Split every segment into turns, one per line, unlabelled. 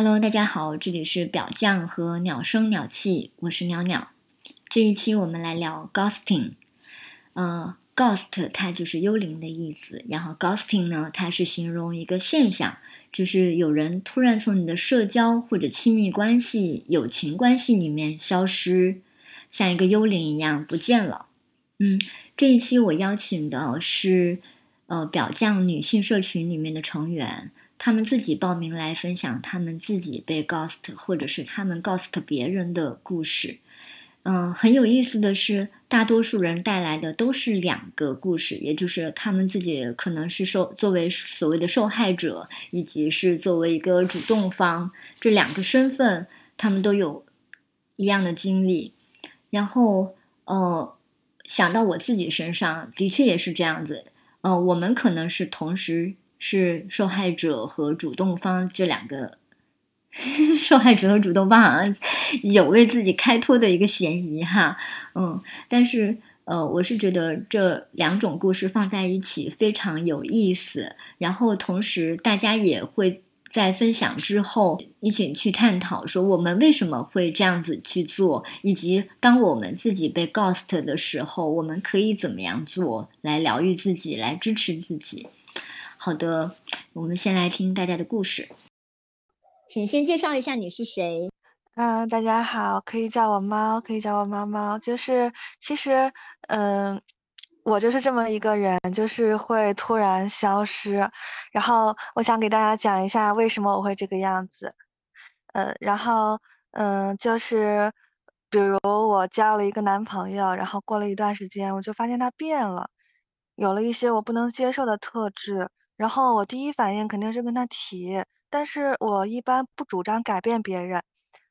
Hello，大家好，这里是表匠和鸟声鸟气，我是鸟鸟。这一期我们来聊 ghosting。呃，ghost 它就是幽灵的意思，然后 ghosting 呢，它是形容一个现象，就是有人突然从你的社交或者亲密关系、友情关系里面消失，像一个幽灵一样不见了。嗯，这一期我邀请的是呃表匠女性社群里面的成员。他们自己报名来分享他们自己被 ghost 或者是他们 ghost 别人的故事。嗯，很有意思的是，大多数人带来的都是两个故事，也就是他们自己可能是受作为所谓的受害者，以及是作为一个主动方这两个身份，他们都有一样的经历。然后，呃，想到我自己身上，的确也是这样子。呃，我们可能是同时。是受害者和主动方这两个，受害者和主动方好像有为自己开脱的一个嫌疑哈，嗯，但是呃，我是觉得这两种故事放在一起非常有意思，然后同时大家也会在分享之后一起去探讨说我们为什么会这样子去做，以及当我们自己被 ghost 的时候，我们可以怎么样做来疗愈自己，来支持自己。好的，我们先来听大家的故事，请先介绍一下你是谁。
嗯，大家好，可以叫我猫，可以叫我猫猫。就是其实，嗯，我就是这么一个人，就是会突然消失。然后我想给大家讲一下为什么我会这个样子。呃，然后嗯，就是比如我交了一个男朋友，然后过了一段时间，我就发现他变了，有了一些我不能接受的特质。然后我第一反应肯定是跟他提，但是我一般不主张改变别人，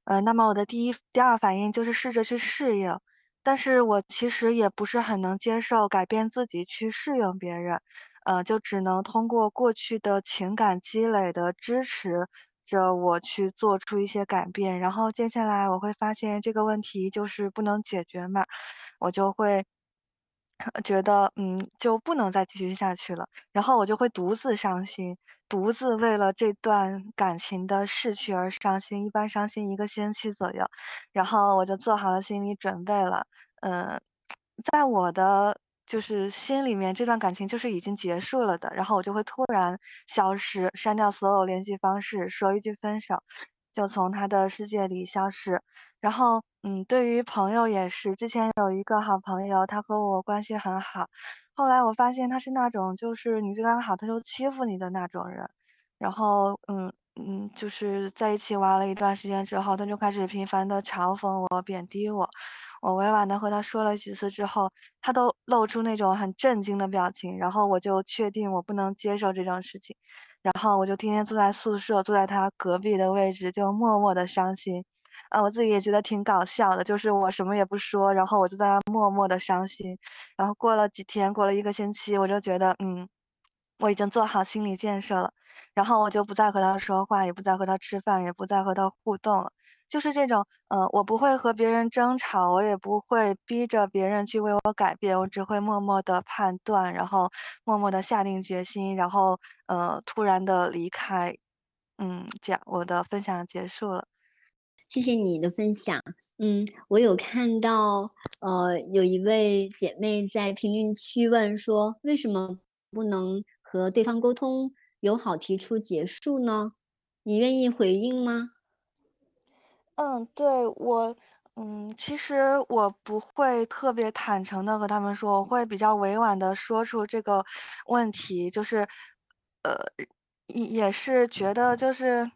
呃，那么我的第一、第二反应就是试着去适应，但是我其实也不是很能接受改变自己去适应别人，呃，就只能通过过去的情感积累的支持着我去做出一些改变，然后接下来我会发现这个问题就是不能解决嘛，我就会。觉得嗯就不能再继续下去了，然后我就会独自伤心，独自为了这段感情的逝去而伤心，一般伤心一个星期左右，然后我就做好了心理准备了，嗯，在我的就是心里面这段感情就是已经结束了的，然后我就会突然消失，删掉所有联系方式，说一句分手，就从他的世界里消失。然后，嗯，对于朋友也是，之前有一个好朋友，他和我关系很好，后来我发现他是那种就是你对他好，他就欺负你的那种人。然后，嗯嗯，就是在一起玩了一段时间之后，他就开始频繁的嘲讽我、贬低我。我委婉的和他说了几次之后，他都露出那种很震惊的表情。然后我就确定我不能接受这种事情，然后我就天天坐在宿舍，坐在他隔壁的位置，就默默的伤心。啊，我自己也觉得挺搞笑的，就是我什么也不说，然后我就在那默默的伤心。然后过了几天，过了一个星期，我就觉得，嗯，我已经做好心理建设了，然后我就不再和他说话，也不再和他吃饭，也不再和他互动了。就是这种，呃，我不会和别人争吵，我也不会逼着别人去为我改变，我只会默默的判断，然后默默的下定决心，然后，呃，突然的离开。嗯，这样我的分享结束了。
谢谢你的分享。嗯，我有看到，呃，有一位姐妹在评论区问说，为什么不能和对方沟通，友好提出结束呢？你愿意回应吗？
嗯，对我，嗯，其实我不会特别坦诚的和他们说，我会比较委婉的说出这个问题，就是，呃，也也是觉得就是。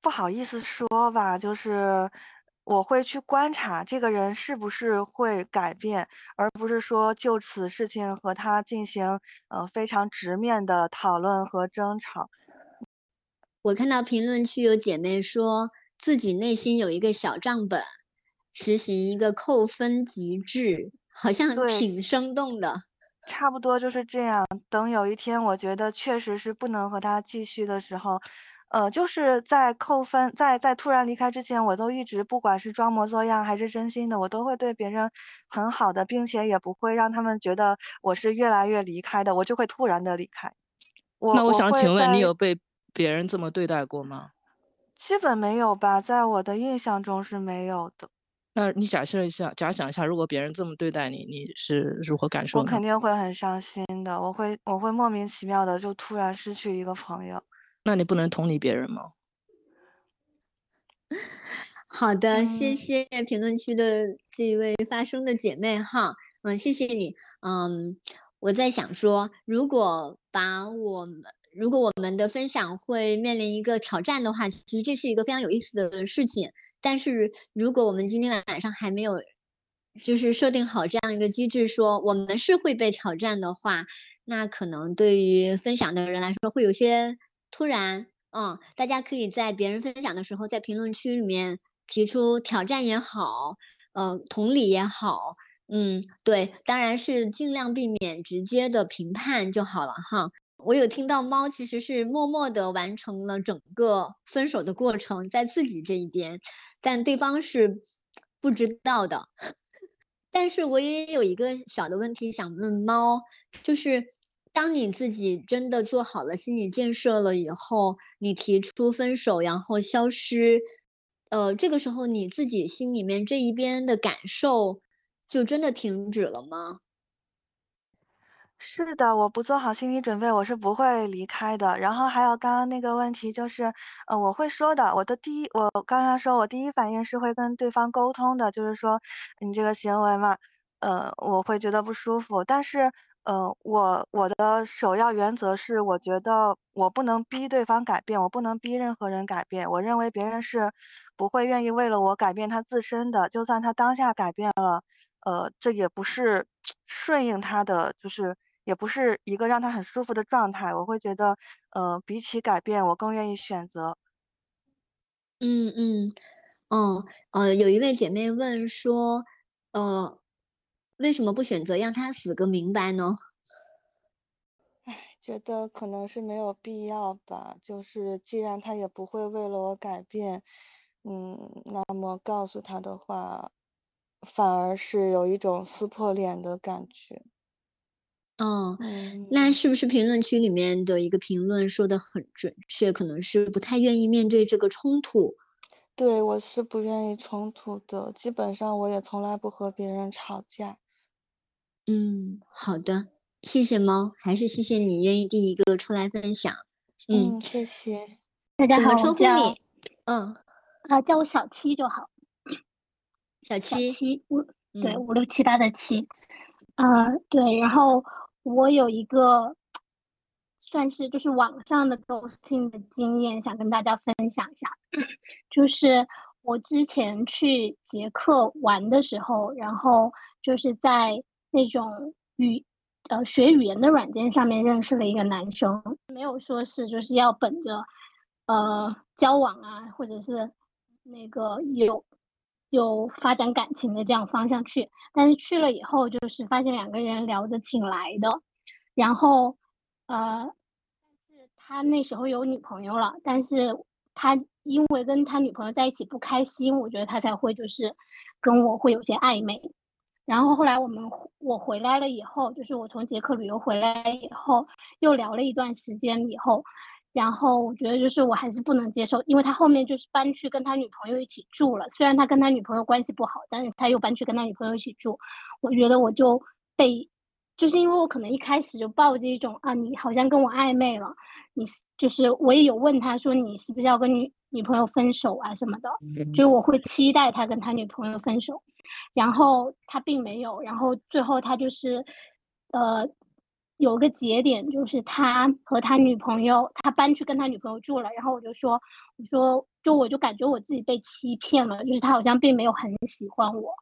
不好意思说吧，就是我会去观察这个人是不是会改变，而不是说就此事情和他进行呃非常直面的讨论和争吵。
我看到评论区有姐妹说自己内心有一个小账本，实行一个扣分机制，好像挺生动的。
差不多就是这样。等有一天我觉得确实是不能和他继续的时候。呃，就是在扣分，在在突然离开之前，我都一直不管是装模作样还是真心的，我都会对别人很好的，并且也不会让他们觉得我是越来越离开的，我就会突然的离开。
我那我想请问，你
有
被别人这么对待过吗？
基本没有吧，在我的印象中是没有的。
那你假设一下，假想一下，如果别人这么对待你，你是如何感受
我？肯定会很伤心的，我会我会莫名其妙的就突然失去一个朋友。
那你不能同理别人吗？
好的，谢
嗯
谢评论区的这一位发声的姐妹哈，嗯，谢谢你，嗯，我在想说，如果把我们如果我们的分享会面临一个挑战的话，其实这是一个非常有意思的事情。但是如果我们今天晚上还没有就是设定好这样一个机制，说我们是会被挑战的话，那可能对于分享的人来说会有些突然。嗯，大家可以在别人分享的时候，在评论区里面提出挑战也好，呃，同理也好，嗯，对，当然是尽量避免直接的评判就好了哈。我有听到猫其实是默默的完成了整个分手的过程，在自己这一边，但对方是不知道的。但是我也有一个小的问题想问猫，就是当你自己真的做好了心理建设了以后，你提出分手，然后消失，呃，这个时候你自己心里面这一边的感受就真的停止了吗？
是的，我不做好心理准备，我是不会离开的。然后还有刚刚那个问题就是，呃，我会说的，我的第一我刚刚说我第一反应是会跟对方沟通的，就是说你这个行为嘛，呃，我会觉得不舒服。但是，呃，我我的首要原则是，我觉得我不能逼对方改变，我不能逼任何人改变。我认为别人是不会愿意为了我改变他自身的，就算他当下改变了，呃，这也不是顺应他的，就是也不是一个让他很舒服的状态。我会觉得，呃，比起改变，我更愿意选择。
嗯嗯，嗯，呃，有一位姐妹问说，呃，为什么不选择让他死个明白呢？
觉得可能是没有必要吧，就是既然他也不会为了我改变，嗯，那么告诉他的话，反而是有一种撕破脸的感觉。
哦，
嗯。
那是不是评论区里面的一个评论说的很准确，可能是不太愿意面对这个冲突？
对，我是不愿意冲突的，基本上我也从来不和别人吵架。
嗯，好的，谢谢猫，还是谢谢你愿意第一个出来分享。嗯，
嗯，谢谢。
大家好，我叫
称呼你？嗯，
啊，叫我小七就好。
小
小
七，
七，五对
嗯
五六七八的七，啊、对，然后我有一个算是就是网上的 ghosting 的经验，想跟大家分享一下。就是我之前去捷克玩的时候，然后就是在那种语呃学语言的软件上面认识了一个男生，没有说是就是要本着呃交往啊，或者是那个有有发展感情的这样方向去，但是去了以后，就是发现两个人聊得挺来的，然后呃，他那时候有女朋友了，但是他因为跟他女朋友在一起不开心，我觉得他才会就是跟我会有些暧昧。然后后来我们我回来了以后，就是我从捷克旅游回来以后，又聊了一段时间以后，然后我觉得就是我还是不能接受，因为他后面就是搬去跟他女朋友一起住了。虽然他跟他女朋友关系不好，但是他又搬去跟他女朋友一起住。我觉得我就被，就是因为我可能一开始就抱着一种啊，你好像跟我暧昧了，你是就是我也有问他说你是不是要跟女女朋友分手啊什么的，就是我会期待他跟他女朋友分手。然后他并没有，然后最后他就是，呃，有个节点，就是他和他女朋友，他搬去跟他女朋友住了，然后我就说，我说，就我就感觉我自己被欺骗了，就是他好像并没有很喜欢我，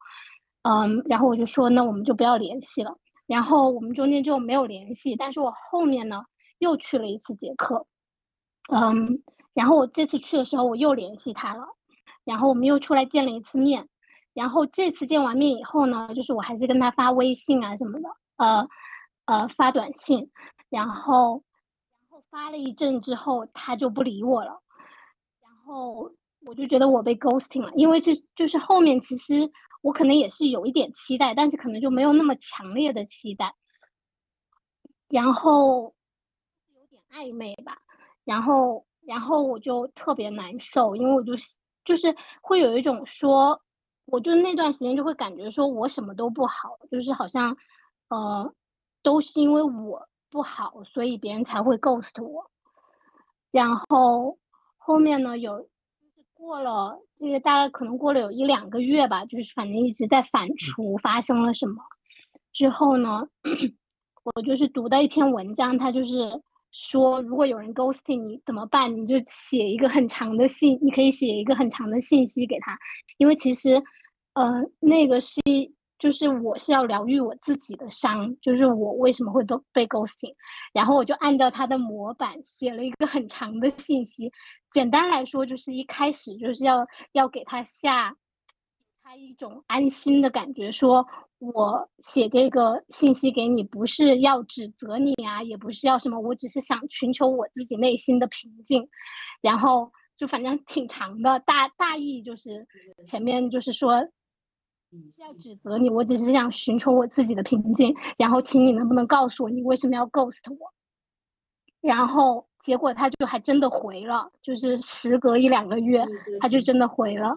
嗯，然后我就说，那我们就不要联系了，然后我们中间就没有联系，但是我后面呢又去了一次捷克，嗯，然后我这次去的时候我又联系他了，然后我们又出来见了一次面。然后这次见完面以后呢，就是我还是跟他发微信啊什么的，呃，呃发短信，然后然后发了一阵之后，他就不理我了，然后我就觉得我被 ghosting 了，因为这就是后面其实我可能也是有一点期待，但是可能就没有那么强烈的期待，然后暧昧吧，然后然后我就特别难受，因为我就就是会有一种说，我就那段时间就会感觉说我什么都不好，就是好像，呃，都是因为我不好，所以别人才会 ghost 我。然后后面呢，有过了这个大概可能过了有一两个月吧，就是反正一直在反刍发生了什么。之后呢，我就是读到一篇文章，它就是。说如果有人 ghosting 你怎么办？你就写一个很长的信，你可以写一个很长的信息给他，因为其实，呃，那个是就是我是要疗愈我自己的伤，就是我为什么会被被 ghosting，然后我就按照他的模板写了一个很长的信息，简单来说就是一开始就是要要给他下。他一种安心的感觉，说我写这个信息给你，不是要指责你啊，也不是要什么，我只是想寻求我自己内心的平静。然后就反正挺长的，大大意就是前面就是说要指责你，我只是想寻求我自己的平静。然后请你能不能告诉我，你为什么要 ghost 我？然后结果他就还真的回了，就是时隔一两个月，他就真的回了，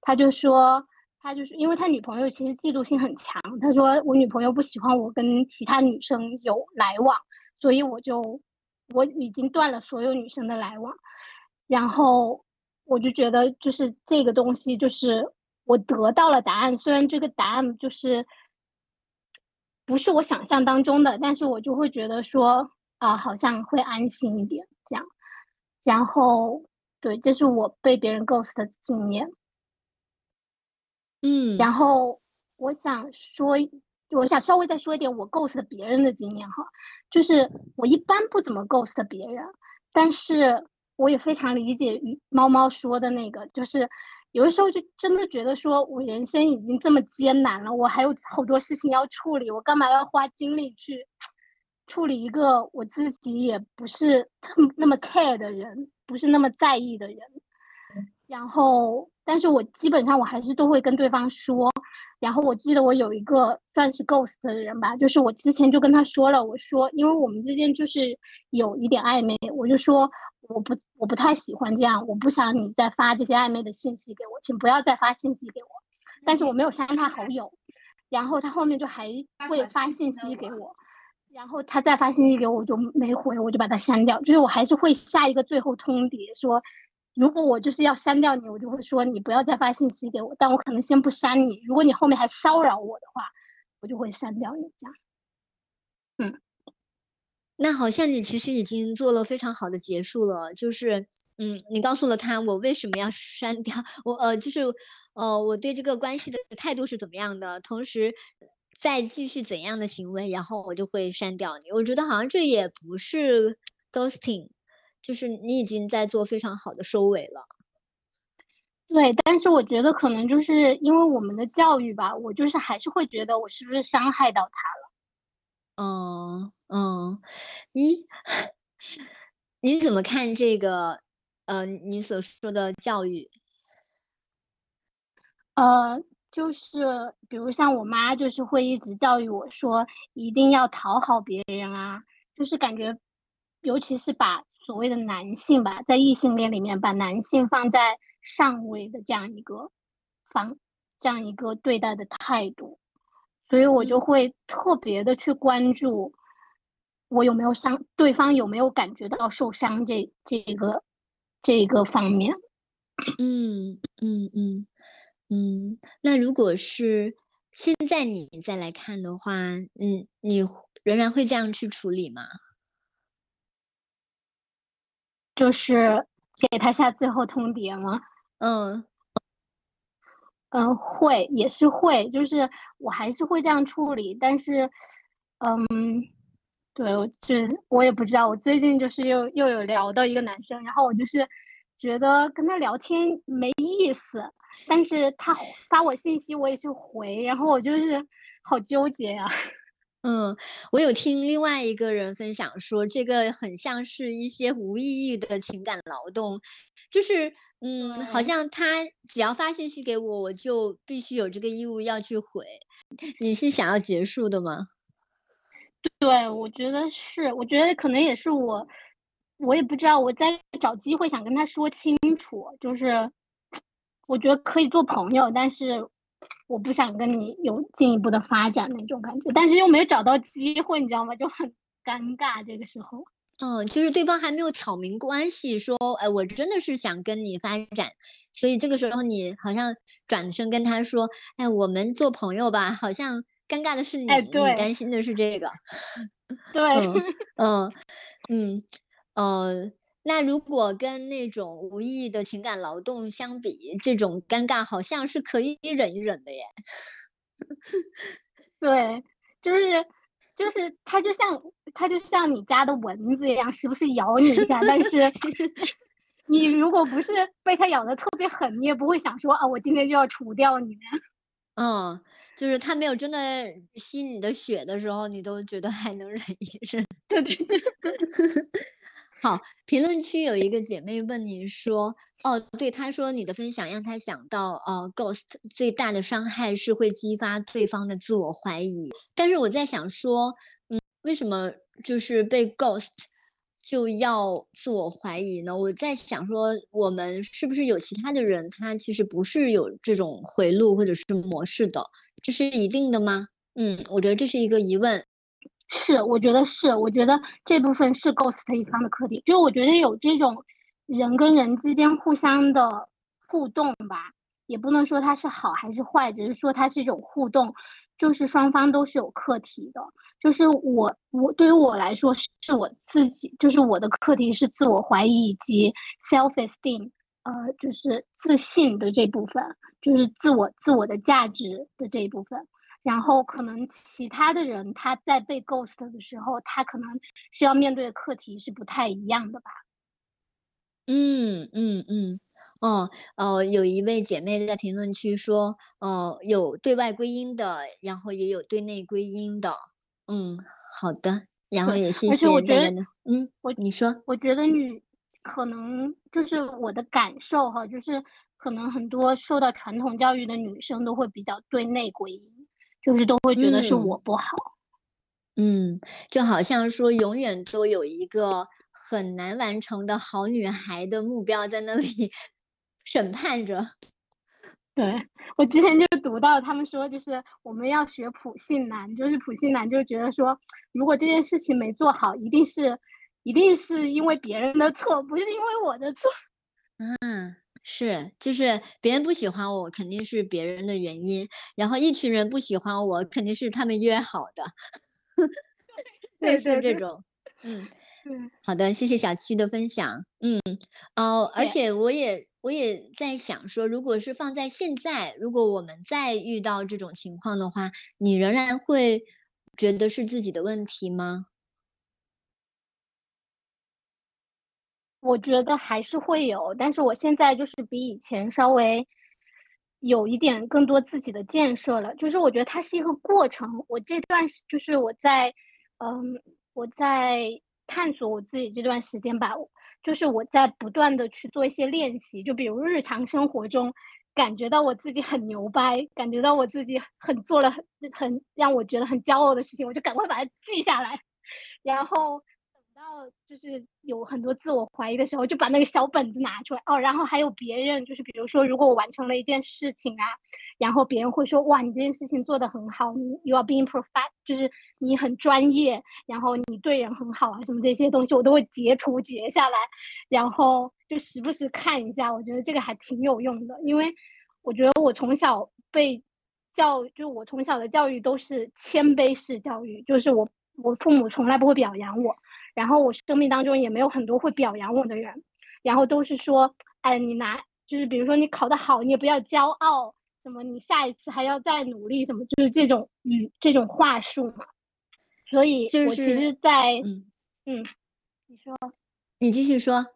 他就说。他就是因为他女朋友其实嫉妒心很强，他说我女朋友不喜欢我跟其他女生有来往，所以我就我已经断了所有女生的来往，然后我就觉得就是这个东西就是我得到了答案，虽然这个答案就是不是我想象当中的，但是我就会觉得说啊好像会安心一点这样，然后对，这是我被别人 ghost 的经验。
嗯，
然后我想说，我想稍微再说一点我 ghost 别人的经验哈，就是我一般不怎么 ghost 别人，但是我也非常理解猫猫说的那个，就是有的时候就真的觉得说我人生已经这么艰难了，我还有好多事情要处理，我干嘛要花精力去处理一个我自己也不是那么 care 的人，不是那么在意的人，然后。但是我基本上我还是都会跟对方说，然后我记得我有一个算是 ghost 的人吧，就是我之前就跟他说了，我说因为我们之间就是有一点暧昧，我就说我不我不太喜欢这样，我不想你再发这些暧昧的信息给我，请不要再发信息给我。但是我没有删他好友，然后他后面就还会发信息给我，然后他再发信息给我，我就没回，我就把他删掉，就是我还是会下一个最后通牒说。如果我就是要删掉你，我就会说你不要再发信息给我，但我可能先不删你。如果你后面还骚扰我的话，我就会删掉你。这样，嗯，
那好像你其实已经做了非常好的结束了，就是，嗯，你告诉了他我为什么要删掉我，呃，就是，呃，我对这个关系的态度是怎么样的，同时再继续怎样的行为，然后我就会删掉你。我觉得好像这也不是 ghosting。就是你已经在做非常好的收尾了，
对，但是我觉得可能就是因为我们的教育吧，我就是还是会觉得我是不是伤害到他
了。嗯嗯，你 你怎么看这个？呃，你所说的教育？
呃，就是比如像我妈，就是会一直教育我说，一定要讨好别人啊，就是感觉，尤其是把。所谓的男性吧，在异性恋里面，把男性放在上位的这样一个方，这样一个对待的态度，所以我就会特别的去关注，我有没有伤，对方有没有感觉到受伤这这个这个方面。
嗯嗯嗯嗯，那如果是现在你再来看的话，嗯，你仍然会这样去处理吗？
就是给他下最后通牒吗？
嗯
嗯，会也是会，就是我还是会这样处理。但是，嗯，对，我就我也不知道。我最近就是又又有聊到一个男生，然后我就是觉得跟他聊天没意思，但是他发我信息我也是回，然后我就是好纠结呀。
嗯，我有听另外一个人分享说，这个很像是一些无意义的情感劳动，就是，嗯，好像他只要发信息给我，我就必须有这个义务要去回。你是想要结束的吗？
对，我觉得是，我觉得可能也是我我也不知道，我在找机会想跟他说清楚，就是我觉得可以做朋友，但是我不想跟你有进一步的发展那种感觉，但是又没有找到机会，你知道吗？就很尴尬这个时候。
嗯，就是对方还没有挑明关系，说，哎，我真的是想跟你发展，所以这个时候你好像转身跟他说，哎，我们做朋友吧，好像尴尬的是你，你担心的是这个。
对，
嗯嗯呃，那如果跟那种无意义的情感劳动相比，这种尴尬好像是可以忍一忍的耶。
对，就是就是它就像它就像你家的蚊子一样，时不时咬你一下，但是 你如果不是被它咬的特别狠，你也不会想说啊，我今天就要除掉你。
嗯，就是他没有真的吸你的血的时候，你都觉得还能忍一忍。
对 对对。
好，评论区有一个姐妹问你说，哦，对，她说你的分享让她想到，呃，ghost 最大的伤害是会激发对方的自我怀疑。但是我在想说，嗯，为什么就是被 ghost？就要自我怀疑呢？我在想说，我们是不是有其他的人，他其实不是有这种回路或者是模式的，这是一定的吗？嗯，我觉得这是一个疑问。
是，我觉得是，我觉得这部分是 ghost 一方的课题。就我觉得有这种人跟人之间互相的互动吧，也不能说它是好还是坏，只是说它是一种互动。就是双方都是有课题的，就是我我对于我来说是我自己，就是我的课题是自我怀疑以及 self esteem，呃，就是自信的这部分，就是自我自我的价值的这一部分。然后可能其他的人他在被 ghost 的时候，他可能是要面对的课题是不太一样的吧。
嗯嗯嗯。哦，哦，有一位姐妹在评论区说，呃，有对外归因的，然后也有对内归因的。嗯，好的，然后也谢谢大家的。嗯，
我
你说，
我觉得你可能就是我的感受哈，就是可能很多受到传统教育的女生都会比较对内归因，就是都会觉得是我不好。
嗯，就好像说永远都有一个很难完成的好女孩的目标在那里。审判着，
对我之前就读到他们说，就是我们要学普信男，就是普信男就觉得说，如果这件事情没做好，一定是，一定是因为别人的错，不是因为我的错。
嗯，是，就是别人不喜欢我，肯定是别人的原因，然后一群人不喜欢我，肯定是他们约好的，类似这 种，嗯。
嗯，
好的，谢谢小七的分享。嗯，哦，而且我也我也在想说，如果是放在现在，如果我们再遇到这种情况的话，你仍然会觉得是自己的问题吗？
我觉得还是会有，但是我现在就是比以前稍微有一点更多自己的建设了。就是我觉得它是一个过程。我这段就是我在，嗯，我在。探索我自己这段时间吧，就是我在不断的去做一些练习，就比如日常生活中感觉到我自己很牛掰，感觉到我自己很做了很很让我觉得很骄傲的事情，我就赶快把它记下来，然后。到就是有很多自我怀疑的时候，就把那个小本子拿出来哦。然后还有别人，就是比如说，如果我完成了一件事情啊，然后别人会说哇，你这件事情做得很好，你 you are being perfect，就是你很专业，然后你对人很好啊，什么这些东西我都会截图截下来，然后就时不时看一下。我觉得这个还挺有用的，因为我觉得我从小被教，就我从小的教育都是谦卑式教育，就是我我父母从来不会表扬我。然后我生命当中也没有很多会表扬我的人，然后都是说，哎，你拿就是比如说你考得好，你也不要骄傲，什么你下一次还要再努力，什么就是这种语这种话术嘛。所以，我其实，在嗯嗯，你说，
你继续说。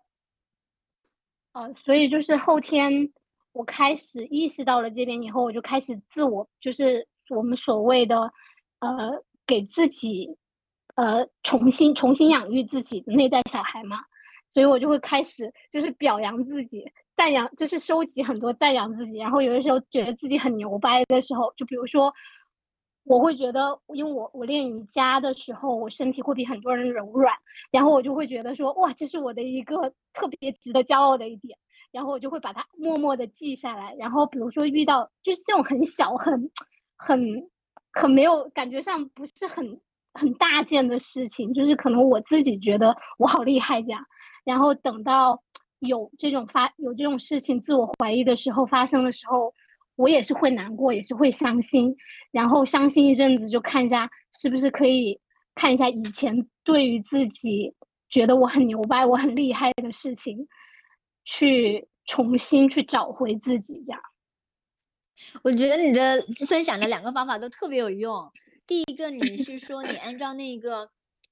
哦，所以就是后天我开始意识到了这点以后，我就开始自我就是我们所谓的呃给自己。呃，重新重新养育自己的那代小孩嘛，所以我就会开始就是表扬自己，赞扬，就是收集很多赞扬自己。然后有的时候觉得自己很牛掰的时候，就比如说我会觉得，因为我我练瑜伽的时候，我身体会比很多人柔软，然后我就会觉得说，哇，这是我的一个特别值得骄傲的一点，然后我就会把它默默的记下来。然后比如说遇到就是这种很小、很很很没有感觉上不是很很大件的事情，就是可能我自己觉得我好厉害这样，然后等到有这种发有这种事情自我怀疑的时候发生的时候。我也是会难过，也是会伤心，然后伤心一阵子，就看一下是不是可以看一下以前对于自己觉得我很牛掰、我很厉害的事情，去重新去找回自己。这样，
我觉得你的分享的两个方法都特别有用。第一个，你是说你按照那个。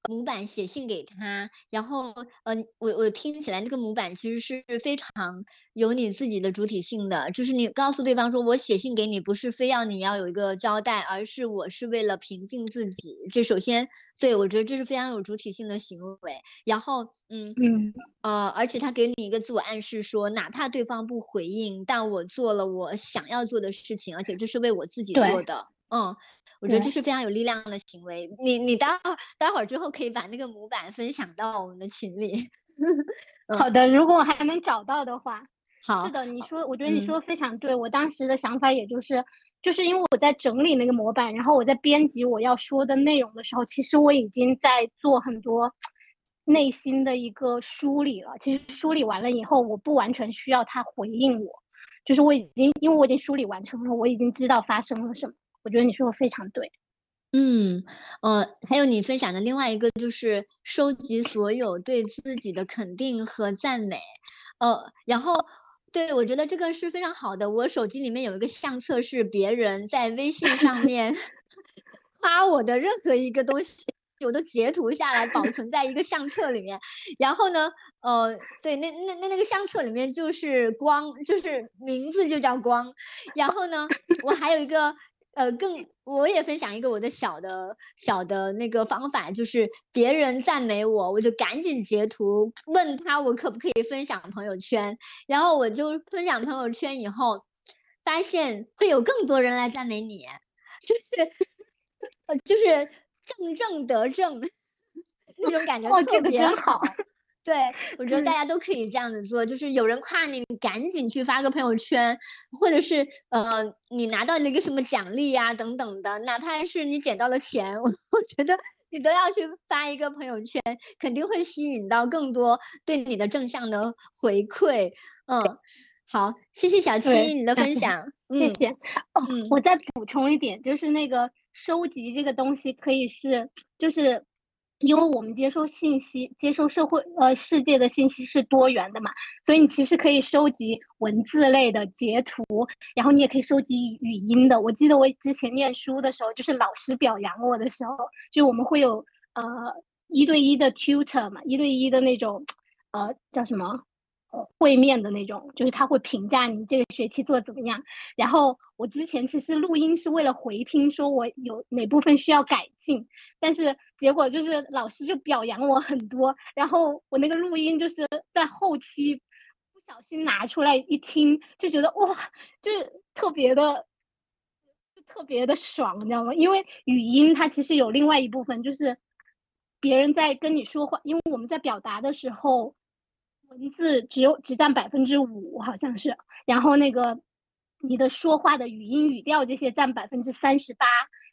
模板写信给他，然后，呃，我我听起来那个模板其实是非常有你自己的主体性的，就是你告诉对方说，我写信给你不是非要你要有一个交代，而是我是为了平静自己。这首先，对我觉得这是非常有主体性的行为。然后，嗯嗯，呃，而且他给你一个自我暗示，说哪怕对方不回应，但我做了我想要做的事情，而且这是为我自己做的。嗯。我觉得这是非常有力量的行为。你你待会儿待会儿之后可以把那个模板分享到我们的群里。
好的，如果我还能找到的话。
好。
是的，你说，我觉得你说的非常对。我当时的想法也就是，就是因为我在整理那个模板，然后我在编辑我要说的内容的时候，其实我已经在做很多内心的一个梳理了。其实梳理完了以后，我不完全需要他回应我，就是我已经因为我已经梳理完成了，我已经知道发生了什么。我觉得你说的非常对，
嗯，呃，还有你分享的另外一个就是收集所有对自己的肯定和赞美，呃，然后对我觉得这个是非常好的。我手机里面有一个相册，是别人在微信上 面夸我的任何一个东西，我都截图下来保存在一个相册里面。然后呢，呃，对，那那那那个相册里面就是光，就是名字就叫光。然后呢，我还有一个。呃，更我也分享一个我的小的小的那个方法，就是别人赞美我，我就赶紧截图问他我可不可以分享朋友圈，然后我就分享朋友圈以后，发现会有更多人来赞美你，就是呃就是正正得正 那种感觉特别好。对，我觉得大家都可以这样子做，就是有人夸你，你赶紧去发个朋友圈，或者是呃，你拿到了一个什么奖励呀等等的，哪怕是你捡到了钱，我我觉得你都要去发一个朋友圈，肯定会吸引到更多对你的正向的回馈。嗯，好，谢谢小七你的分享，
谢谢。哦，我再补充一点，就是那个收集这个东西可以是，就是。因为我们接收信息、接收社会呃世界的信息是多元的嘛，所以你其实可以收集文字类的截图，然后你也可以收集语音的。我记得我之前念书的时候，就是老师表扬我的时候，就我们会有呃一对一的 tutor 嘛，一对一的那种呃叫什么？会面的那种，就是他会评价你这个学期做的怎么样。然后我之前其实录音是为了回听，说我有哪部分需要改进，但是结果就是老师就表扬我很多。然后我那个录音就是在后期不小心拿出来一听，就觉得哇，就是特别的，特别的爽，你知道吗？因为语音它其实有另外一部分，就是别人在跟你说话，因为我们在表达的时候。文字只有只占百分之五，好像是，然后那个你的说话的语音语调这些占百分之三十八，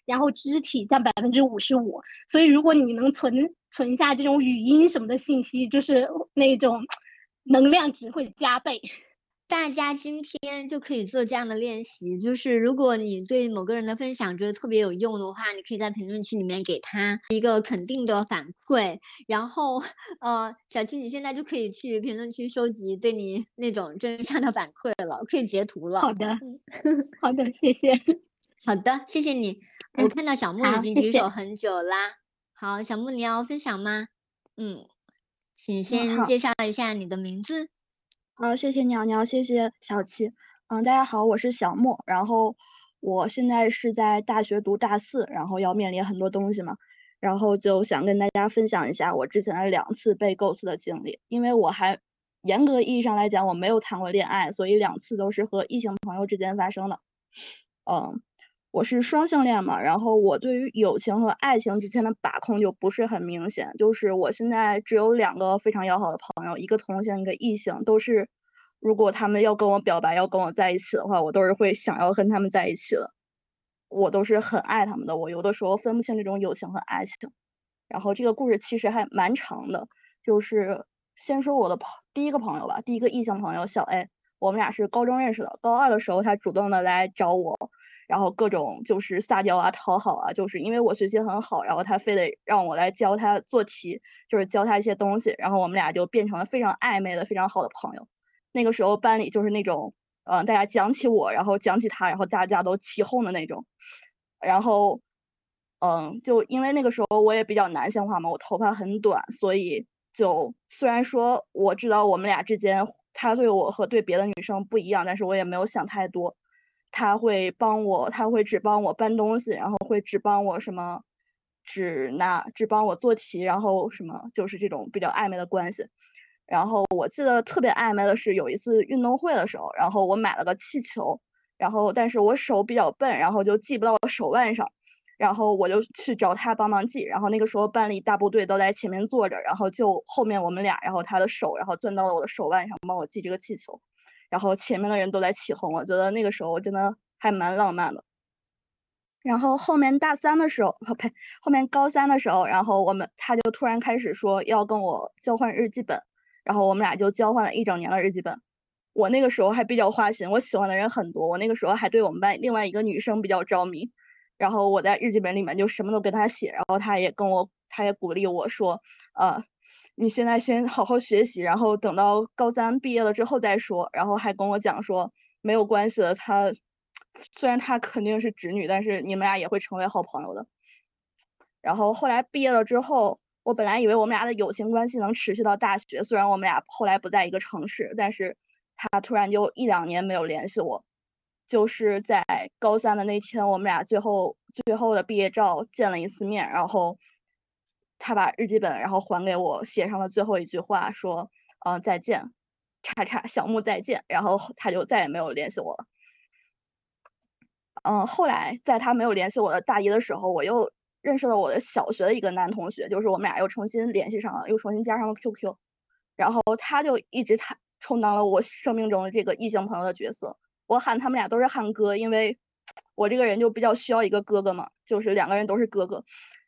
然后肢体占百分之五十五，所以如果你能存存下这种语音什么的信息，就是那种能量值会加倍。
大家今天就可以做这样的练习，就是如果你对某个人的分享觉得特别有用的话，你可以在评论区里面给他一个肯定的反馈。然后，呃，小七，你现在就可以去评论区收集对你那种正向的反馈了，可以截图了。
好的，好的，谢谢。
好的，谢谢你。我看到小木已经举手很久啦。好，小木你要分享吗？嗯，请先介绍一下你的名字。
嗯，谢谢鸟鸟，谢谢小七。嗯，大家好，我是小莫，然后我现在是在大学读大四，然后要面临很多东西嘛，然后就想跟大家分享一下我之前的两次被构思的经历。因为我还严格意义上来讲，我没有谈过恋爱，所以两次都是和异性朋友之间发生的。嗯，我是双性恋嘛，然后我对于友情和爱情之间的把控就不是很明显。就是我现在只有两个非常要好的朋友，一个同性，一个异性，都是如果他们要跟我表白，要跟我在一起的话，我都是会想要跟他们在一起的。我都是很爱他们的，我有的时候分不清这种友情和爱情。然后这个故事其实还蛮长的，就是先说我的朋第一个朋友吧，第一个异性朋友小 A，我们俩是高中认识的，高二的时候他主动的来找我。然后各种就是撒娇啊、讨好啊，就是因为我学习很好，然后他非得让我来教他做题，就是教他一些东西，然后我们俩就变成了非常暧昧的、非常好的朋友。那个时候班里就是那种，嗯，大家讲起我，然后讲起他，然后大家都起哄的那种。然后，嗯，就因为那个时候我也比较男性化嘛，我头发很短，所以就虽然说我知道我们俩之间他对我和对别的女生不一样，但是我也没有想太多。他会帮我，他会只帮我搬东西，然后会只帮我什么，只拿只帮我做题，然后什么就是这种比较暧昧的关系。然后我记得特别暧昧的是有一次运动会的时候，然后我买了个气球，然后但是我手比较笨，然后就系不到手腕上，然后我就去找他帮忙系，然后那个时候班里大部队都在前面坐着，然后就后面我们俩，然后他的手然后钻到了我的手腕上，帮我系这个气球。然后前面的人都在起哄，我觉得那个时候真的还蛮浪漫的。然后后面大三的时候，呸，后面高三的时候，然后我们他就突然开始说要跟我交换日记本，然后我们俩就交换了一整年的日记本。我那个时候还比较花心，我喜欢的人很多，我那个时候还对我们班另外一个女生比较着迷。然后我在日记本里面就什么都跟他写，然后他也跟我，他也鼓励我说，呃。你现在先好好学习，然后等到高三毕业了之后再说。然后还跟我讲说没有关系的，他虽然他肯定是直女，但是你们俩也会成为好朋友的。然后后来毕业了之后，我本来以为我们俩的友情关系能持续到大学，虽然我们俩后来不在一个城市，但是他突然就一两年没有联系我。就是在高三的那天，我们俩最后最后的毕业照见了一次面，然后。他把日记本然后还给我，写上了最后一句话，说：“嗯，再见，叉叉小木再见。”然后他就再也没有联系我了。嗯，后来在他没有联系我的大一的时候，我又认识了我的小学的一个男同学，就是我们俩又重新联系上了，又重新加上了 QQ。然后他就一直他充当了我生命中的这个异性朋友的角色。我喊他们俩都是喊哥，因为我这个人就比较需要一个哥哥嘛，就是两个人都是哥哥。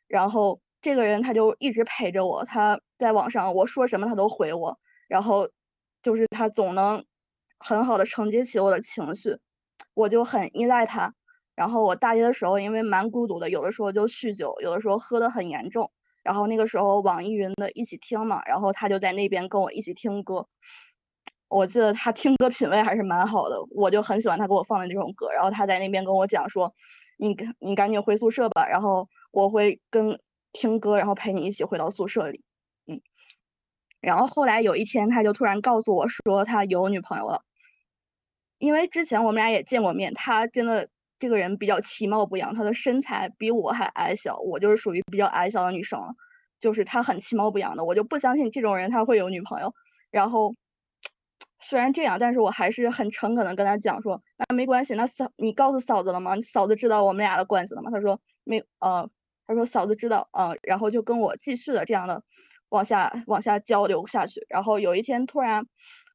然后。这个人他就一直陪着我，他在网上我说什么他都回我，然后就是他总能很好的承接起我的情绪，我就很依赖他。然后我大一的时候因为蛮孤独的，有的时候就酗酒，有的时候喝的很严重。然后那个时候网易云的一起听嘛，然后他就在那边跟我一起听歌。我记得他听歌品味还是蛮好的，我就很喜欢他给我放的这种歌。然后他在那边跟我讲说：“你你赶紧回宿舍吧。”然后我会跟。听歌，然后陪你一起回到宿舍里，嗯，然后后来有一天，他就突然告诉我说他有女朋友了。因为之前我们俩也见过面，他真的这个人比较其貌不扬，他的身材比我还矮小，我就是属于比较矮小的女生了，就是他很其貌不扬的，我就不相信这种人他会有女朋友。然后虽然这样，但是我还是很诚恳的跟他讲说，那没关系，那嫂你告诉嫂子了吗？嫂子知道我们俩的关系了吗？他说没，呃。他说：“嫂子知道，嗯，然后就跟我继续的这样的往下往下交流下去。然后有一天突然，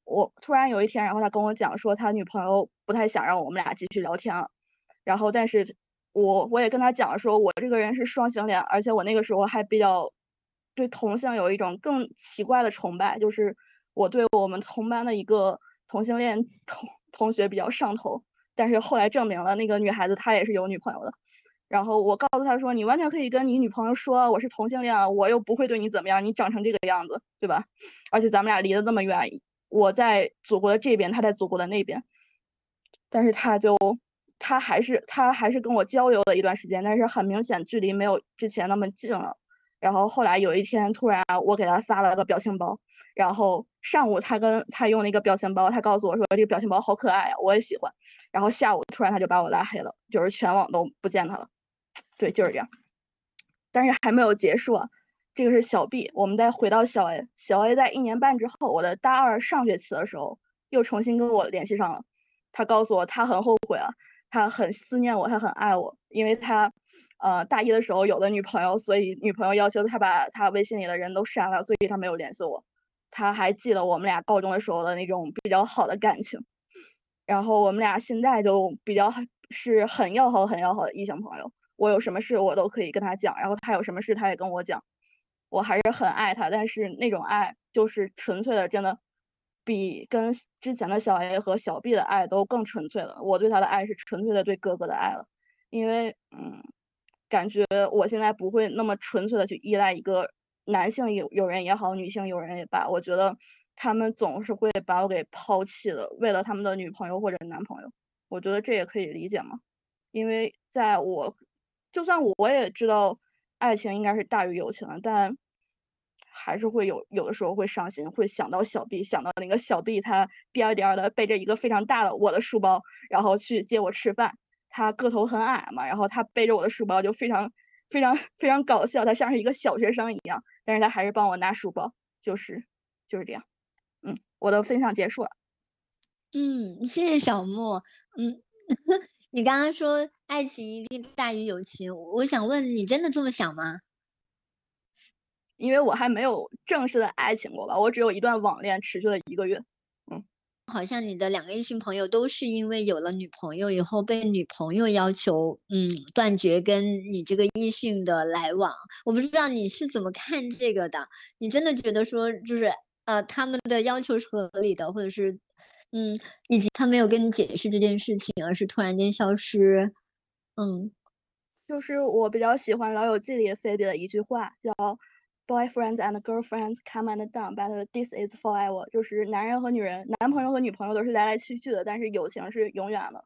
我突然有一天，然后他跟我讲说，他女朋友不太想让我们俩继续聊天了。然后，但是我我也跟他讲说，我这个人是双性恋，而且我那个时候还比较对同性有一种更奇怪的崇拜，就是我对我们同班的一个同性恋同同学比较上头。但是后来证明了，那个女孩子她也是有女朋友的。”然后我告诉他说：“你完全可以跟你女朋友说我是同性恋，我又不会对你怎么样，你长成这个样子，对吧？而且咱们俩离得那么远，我在祖国的这边，他在祖国的那边，但是他就他还是他还是跟我交流了一段时间，但是很明显距离没有之前那么近了。然后后来有一天，突然我给他发了个表情包，然后上午他跟他用那个表情包，他告诉我说这个表情包好可爱啊，我也喜欢。然后下午突然他就把我拉黑了，就是全网都不见他了。”对，就是这样，但是还没有结束啊。这个是小 B，我们再回到小 A。小 A 在一年半之后，我的大二上学期的时候，又重新跟我联系上了。他告诉我，他很后悔啊，他很思念我，他很爱我，因为他，呃，大一的时候有了女朋友，所以女朋友要求他把他微信里的人都删了，所以他没有联系我。他还记得我们俩高中的时候的那种比较好的感情，然后我们俩现在就比较是很要好、很要好的异性朋友。我有什么事我都可以跟他讲，然后他有什么事他也跟我讲。我还是很爱他，但是那种爱就是纯粹的，真的比跟之前的小 A 和小 B 的爱都更纯粹了。我对他的爱是纯粹的对哥哥的爱了，因为嗯，感觉我现在不会那么纯粹的去依赖一个男性友友人也好，女性友人也罢，我觉得他们总是会把我给抛弃的，为了他们的女朋友或者男朋友。我觉得这也可以理解嘛，因为在我就算我也知道。爱情应该是大于友情的，但还是会有有的时候会伤心，会想到小 B，想到那个小 B，他颠颠的背着一个非常大的我的书包，然后去接我吃饭。他个头很矮嘛，然后他背着我的书包就非常非常非常搞笑，他像是一个小学生一样，但是他还是帮我拿书包，就是就是这样。嗯，我的分享结束了。
嗯，谢谢小莫。嗯。你刚刚说爱情一定大于友情，我想问你真的这么想吗？
因为我还没有正式的爱情过吧，我只有一段网恋持续了一个月。嗯，
好像你的两个异性朋友都是因为有了女朋友以后被女朋友要求，嗯，断绝跟你这个异性的来往。我不知道你是怎么看这个的？你真的觉得说就是呃他们的要求是合理的，或者是？嗯，以及他没有跟你解释这件事情，而是突然间消失。嗯，
就是我比较喜欢《老友记》里菲比的一句话，叫 “Boyfriends and girlfriends come and down, but this is forever。”就是男人和女人，男朋友和女朋友都是来来去去的，但是友情是永远的。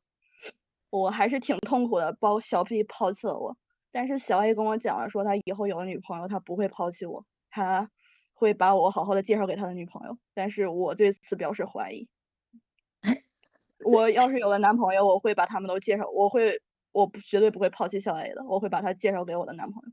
我还是挺痛苦的，包小 B 抛弃了我，但是小 A 跟我讲了，说他以后有了女朋友，他不会抛弃我，他会把我好好的介绍给他的女朋友，但是我对此表示怀疑。我要是有了男朋友，我会把他们都介绍。我会，我不绝对不会抛弃小 A 的，我会把他介绍给我的男朋友。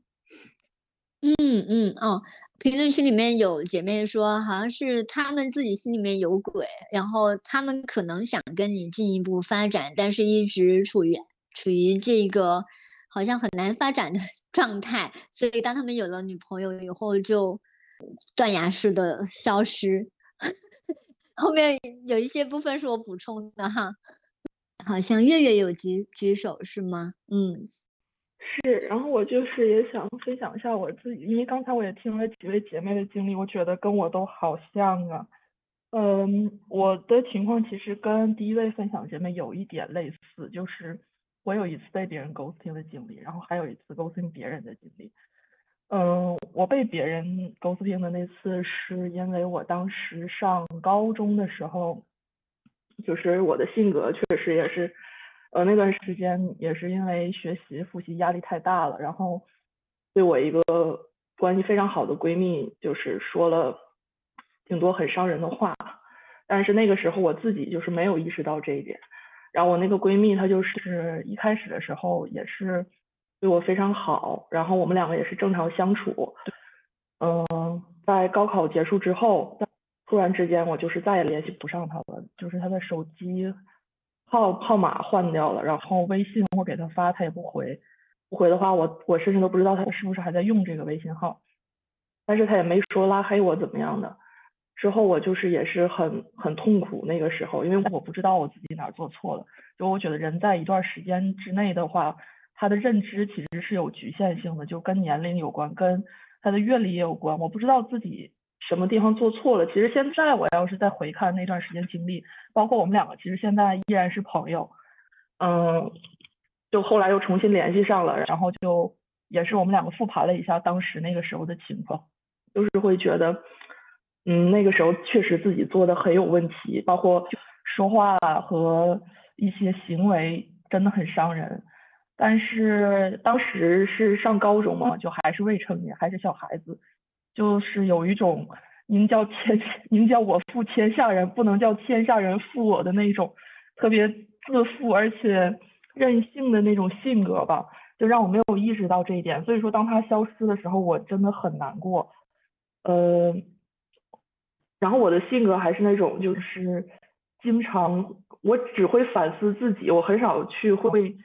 嗯嗯哦，评论区里面有姐妹说，好像是他们自己心里面有鬼，然后他们可能想跟你进一步发展，但是一直处于处于这个好像很难发展的 状态，所以当他们有了女朋友以后，就断崖式的消失。后面有一些部分是我补充的哈，好像月月有举举手是吗？嗯，
是。然后我就是也想分享一下我自己，因为刚才我也听了几位姐妹的经历，我觉得跟我都好像啊。嗯，我的情况其实跟第一位分享姐妹有一点类似，就是我有一次被别人 ghosting 的经历，然后还有一次 ghosting 别人的经历。嗯，我被别人 ghosting 的那次，是因为我当时上高中的时候，就是我的性格确实也是，呃，那段时间也是因为学习复习压力太大了，然后对我一个关系非常好的闺蜜，就是说了挺多很伤人的话，但是那个时候我自己就是没有意识到这一点，然后我那个闺蜜她就是一开始的时候也是。对我非常好，然后我们两个也是正常相处。嗯，在高考结束之后，突然之间我就是再也联系不上他了，就是他的手机号号码换掉了，然后微信我给他发他也不回，不回的话我我甚至都不知道他是不是还在用这个微信号，但是他也没说拉黑我怎么样的。之后我就是也是很很痛苦那个时候，因为我不知道我自己哪做错了，就我觉得人在一段时间之内的话。他的认知其实是有局限性的，就跟年龄有关，跟他的阅历也有关。我不知道自己什么地方做错了。其实现在我要是再回看那段时间经历，包括我们两个，其实现在依然是朋友。嗯，就后来又重新联系上了，然后就也是我们两个复盘了一下当时那个时候的情况，就是会觉得，嗯，那个时候确实自己做的很有问题，包括说话和一些行为真的很伤人。但是当时是上高中嘛，就还是未成年，还是小孩子，就是有一种宁叫天 宁叫我负天下人，不能叫天下人负我的那种特别自负而且任性的那种性格吧，就让我没有意识到这一点。所以说，当他消失的时候，我真的很难过。呃，然后我的性格还是那种就是经常我只会反思自己，我很少去会，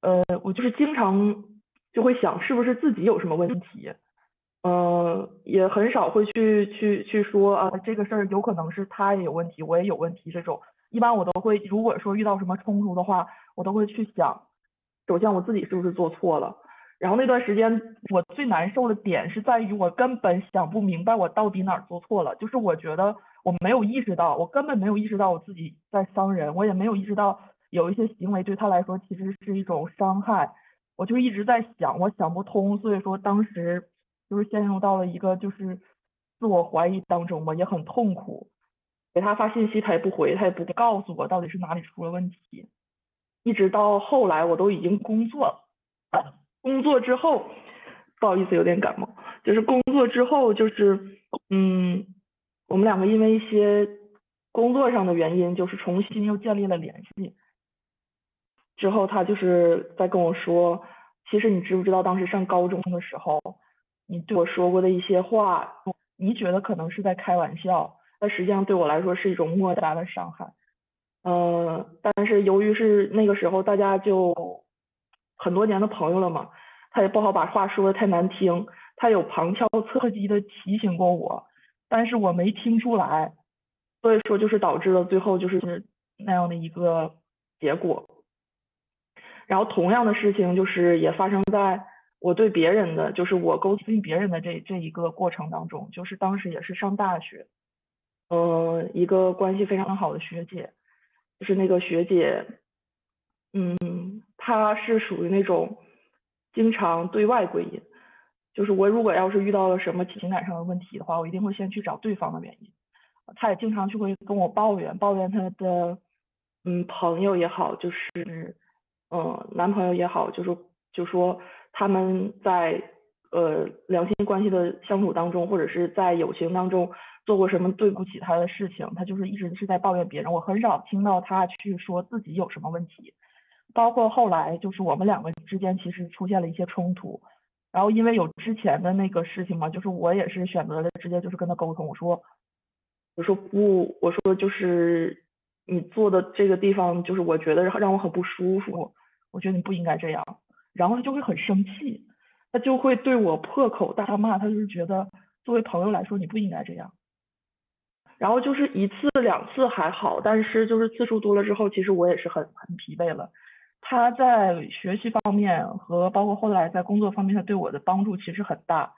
呃，我就是经常就会想是不是自己有什么问题，呃，也很少会去去去说啊这个事儿有可能是他也有问题，我也有问题这种。一般我都会，如果说遇到什么冲突的话，我都会去想，首先我自己是不是做错了。然后那段时间我最难受的点是在于我根本想不明白我到底哪儿做错了，就是我觉得我没有意识到，我根本没有意识到我自己在伤人，我也没有意识到有一些行为对他来说其实是一种伤害，我就一直在想，我想不通，所以说当时就是陷入到了一个就是自我怀疑当中嘛，也很痛苦。给他发信息他也不回，他也不告诉我到底是哪里出了问题，一直到后来我都已经工作了。工作之后，不好意思，有点感冒。就是工作之后，就是嗯，我们两个因为一些工作上的原因，就是重新又建立了联系。之后他就是在跟我说，其实你知不知道，当时上高中的时候，你对我说过的一些话，你觉得可能是在开玩笑，但实际上对我来说是一种莫大的伤害。呃，但是由于是那个时候大家就。很多年的朋友了嘛，他也不好把话说的太难听，他有旁敲侧击的提醒过我，但是我没听出来，所以说就是导致了最后就是那样的一个结果。然后同样的事情就是也发生在我对别人的，就是我勾引别人的这这一个过程当中，就是当时也是上大学，呃，一个关系非常好的学姐，就是那个学姐。嗯，她是属于那种经常对外归因，就是我如果要是遇到了什么情感上的问题的话，我一定会先去找对方的原因。她也经常就会跟我抱怨，抱怨她的嗯朋友也好，就是嗯男朋友也好，就是就说他们在呃两性关系的相处当中，或者是在友情当中做过什么对不起他的事情，他就是一直是在抱怨别人。我很少听到他去说自己有什么问题。包括后来，就是我们两个之间其实出现了一些冲突，然后因为有之前的那个事情嘛，就是我也是选择了直接就是跟他沟通，我说，我说不，我说就是你做的这个地方，就是我觉得让我很不舒服，我觉得你不应该这样，然后他就会很生气，他就会对我破口大骂，他就是觉得作为朋友来说你不应该这样，然后就是一次两次还好，但是就是次数多了之后，其实我也是很很疲惫了。他在学习方面和包括后来在工作方面，他对我的帮助其实很大。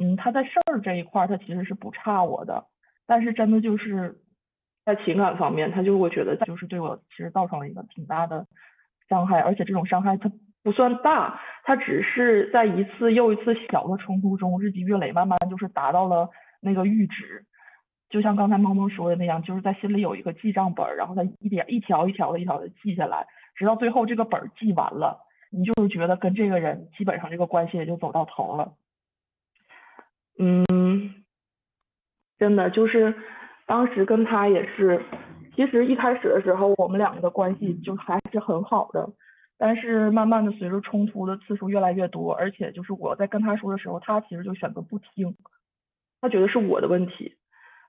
嗯，他在事儿这一块儿，他其实是不差我的。但是真的就是在情感方面，他就会觉得就是对我其实造成了一个挺大的伤害，而且这种伤害他不算大，它只是在一次又一次小的冲突中日积月累，慢慢就是达到了那个阈值。就像刚才猫猫说的那样，就是在心里有一个记账本，然后他一点一条一条的一条的记下来。直到最后这个本记完了，你就是觉得跟这个人基本上这个关系也就走到头了。嗯，真的就是当时跟他也是，其实一开始的时候我们两个的关系就还是很好的，但是慢慢的随着冲突的次数越来越多，而且就是我在跟他说的时候，他其实就选择不听，他觉得是我的问题，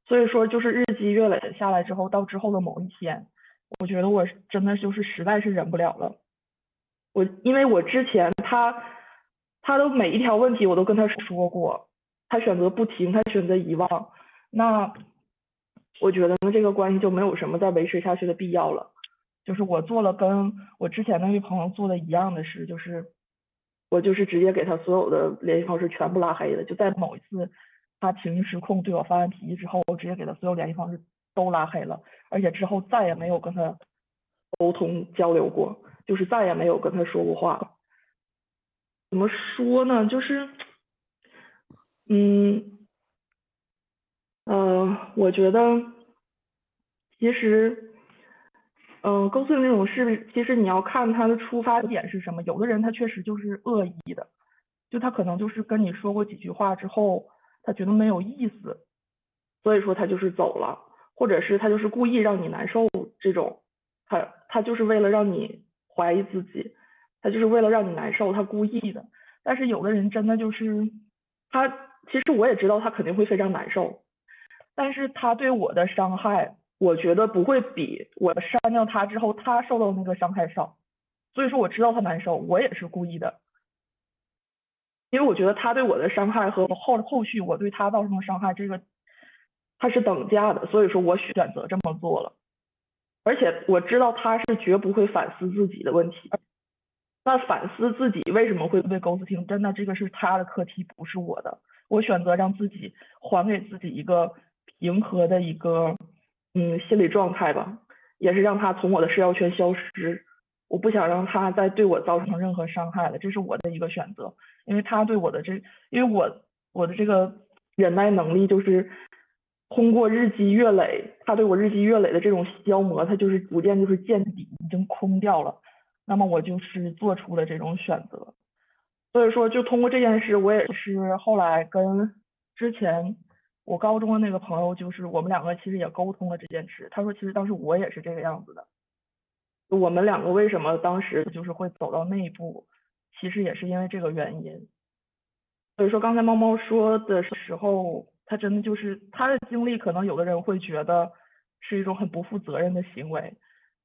所以说就是日积月累下来之后，到之后的某一天。我觉得我真的就是实在是忍不了了，我因为我之前他他的每一条问题我都跟他说过，他选择不听，他选择遗忘，那我觉得呢这个关系就没有什么再维持下去的必要了。就是我做了跟我之前那位朋友做的一样的事，就是我就是直接给他所有的联系方式全部拉黑了。就在某一次他情绪失控对我发完脾气之后，我直接给他所有联系方式。都拉黑了，而且之后再也没有跟他沟通交流过，就是再也没有跟他说过话。怎么说呢？就是，嗯，呃，我觉得其实，嗯，勾心这种事，其实你要看他的出发点是什么。有的人他确实就是恶意的，就他可能就是跟你说过几句话之后，他觉得没有意思，所以说他就是走了。或者是他就是故意让你难受，这种，他他就是为了让你怀疑自己，他就是为了让你难受，他故意的。但是有的人真的就是，他其实我也知道他肯定会非常难受，但是他对我的伤害，我觉得不会比我删掉他之后他受到那个伤害少，所以说我知道他难受，我也是故意的，因为我觉得他对我的伤害和后后续我对他造成的伤害，这个他是等价的，所以说我选择这么做了，而且我知道他是绝不会反思自己的问题。那反思自己为什么会被狗子听，真的这个是他的课题，不是我的。我选择让自己还给自己一个平和的一个嗯心理状态吧，也是让他从我的社交圈消失。我不想让他再对我造成任何伤害了，这是我的一个选择。因为他对我的这，因为我我的这个忍耐能力就是通过日积月累，他对我日积月累的这种消磨，他就是逐渐就是见底，已经空掉了。那么我就是做出了这种选择，所以说就通过这件事，我也是后来跟之前我高中的那个朋友，就是我们两个其实也沟通了这件事。他说其实当时我也是这个样子的，我们两个为什么当时就是会走到那一步，其实也是因为这个原因。所以说刚才猫猫说的时候，他真的就是他的经历，可能有的人会觉得是一种很不负责任的行为。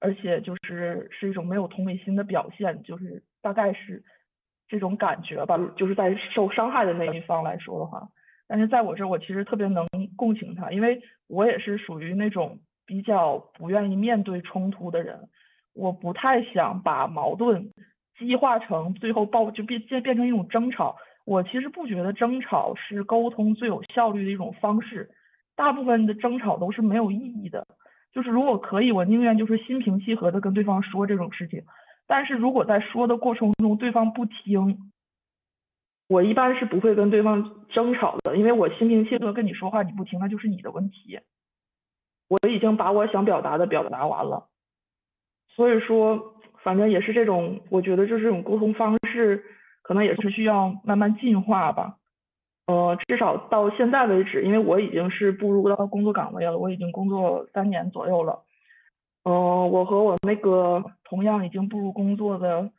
而且就是是一种没有同理心的表现，就是大概是这种感觉吧。就是在受伤害的那一方来说的话，但是在我这儿，我其实特别能共情他，因为我也是属于那种比较不愿意面对冲突的人，我不太想把矛盾激化成最后爆就变变变成一种争吵。我其实不觉得争吵是沟通最有效率的一种方式，大部分的争吵都是没有意义的。就是如果可以，我宁愿就是心平气和的跟对方说这种事情。但是如果在说的过程中对方不听，我一般是不会跟对方争吵的，因为我心平气和跟你说话，你不听那就是你的问题。我已经把我想表达的表达完了，所以说反正也是这种，我觉得就是这种沟通方式，可能也是需要慢慢进化吧。呃，至少到现在为止，因为我已经是步入到工作岗位了，我已经工作三年左右了。呃，我和我那个同样已经步入工作的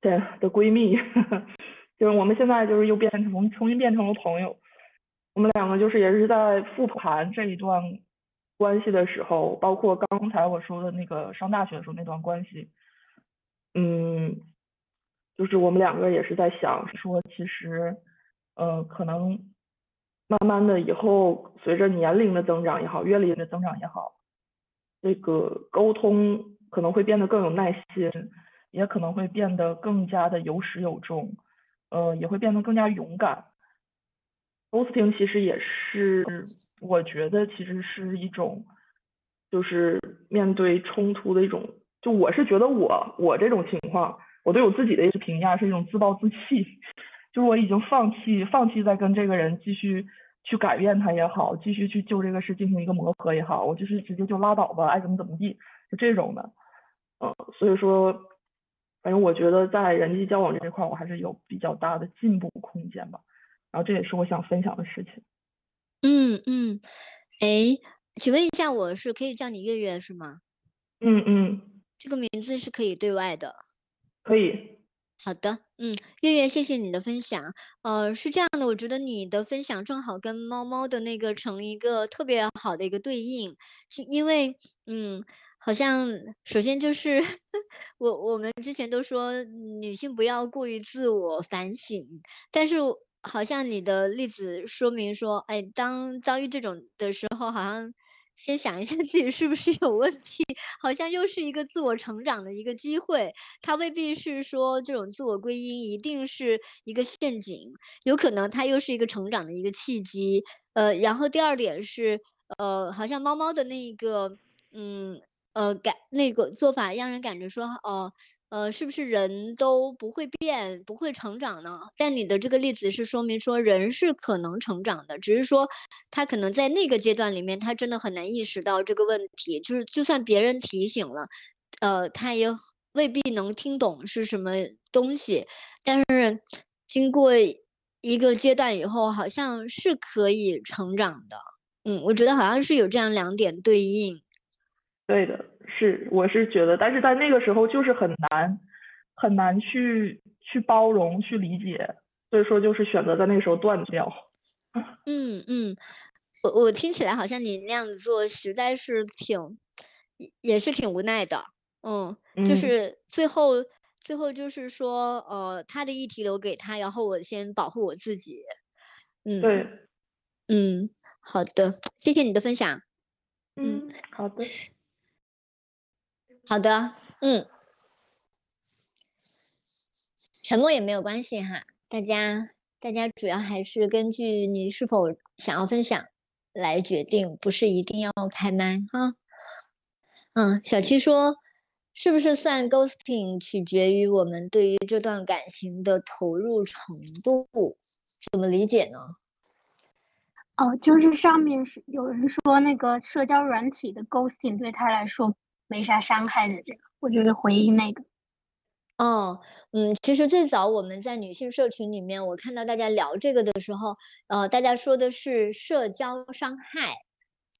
对的闺蜜，就是我们现在就是又变成重新变成了朋友。我们两个就是也是在复盘这一段关系的时候，包括刚才我说的那个上大学的时候那段关系，嗯，就是我们两个也是在想说，其实。呃，可能慢慢的以后，随着年龄的增长也好，阅历的增长也好，这个沟通可能会变得更有耐心，也可能会变得更加的有始有终，呃，也会变得更加勇敢。Ghosting 其实也是，我觉得其实是一种，就是面对冲突的一种，就我是觉得我我这种情况，我对我自己的一些评价是一种自暴自弃。就是我已经放弃，放弃再跟这个人继续去改变他也好，继续去就这个事进行一个磨合也好，我就是直接就拉倒吧，爱怎么怎么地，就这种的，嗯，所以说，反正我觉得在人际交往这一块，我还是有比较大的进步空间吧。然后这也是我想分享的事情。
嗯嗯，哎，请问一下，我是可以叫你月月是吗？
嗯嗯，
这个名字是可以对外的。
可以。
好的，嗯，月月，谢谢你的分享。呃，是这样的，我觉得你的分享正好跟猫猫的那个成一个特别好的一个对应，因为，嗯，好像首先就是 我我们之前都说女性不要过于自我反省，但是好像你的例子说明说，哎，当遭遇这种的时候，好像。先想一下自己是不是有问题，好像又是一个自我成长的一个机会。它未必是说这种自我归因一定是一个陷阱，有可能它又是一个成长的一个契机。呃，然后第二点是，呃，好像猫猫的那一个，嗯。呃，感那个做法让人感觉说，哦，呃，是不是人都不会变、不会成长呢？但你的这个例子是说明说，人是可能成长的，只是说他可能在那个阶段里面，他真的很难意识到这个问题。就是就算别人提醒了，呃，他也未必能听懂是什么东西。但是经过一个阶段以后，好像是可以成长的。嗯，我觉得好像是有这样两点对应。
对的，是，我是觉得，但是在那个时候就是很难，很难去去包容、去理解，所以说就是选择在那个时候断掉。
嗯嗯，我我听起来好像你那样子做实在是挺，也是挺无奈的。嗯，就是最后最后就是说，呃，他的议题留给他，然后我先保护我自己。嗯，
对，
嗯，好的，谢谢你的分享。
嗯，好的，
好的，嗯，沉默也没有关系哈，大家大家主要还是根据你是否想要分享来决定，不是一定要开麦哈。嗯，小七说，是不是算 ghosting 取决于我们对于这段感情的投入程度？怎么理解呢？
哦，就是上面是有人说那个社交软体的 ghosting 对他来说没啥伤害的，这个我就是回应那个。
哦，嗯，其实最早我们在女性社群里面，我看到大家聊这个的时候，呃，大家说的是社交伤害，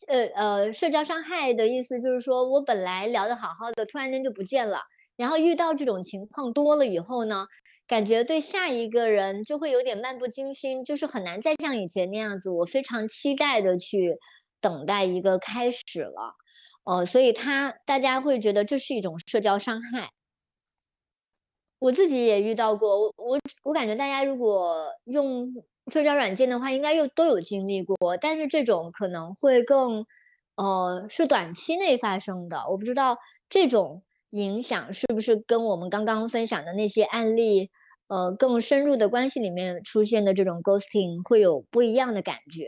呃呃，社交伤害的意思就是说我本来聊得好好的，突然间就不见了，然后遇到这种情况多了以后呢。感觉对下一个人就会有点漫不经心，就是很难再像以前那样子，我非常期待的去等待一个开始了，呃，所以他大家会觉得这是一种社交伤害。我自己也遇到过，我我我感觉大家如果用社交软件的话，应该又都有经历过，但是这种可能会更，呃，是短期内发生的，我不知道这种影响是不是跟我们刚刚分享的那些案例。呃，更深入的关系里面出现的这种 ghosting 会有不一样的感觉。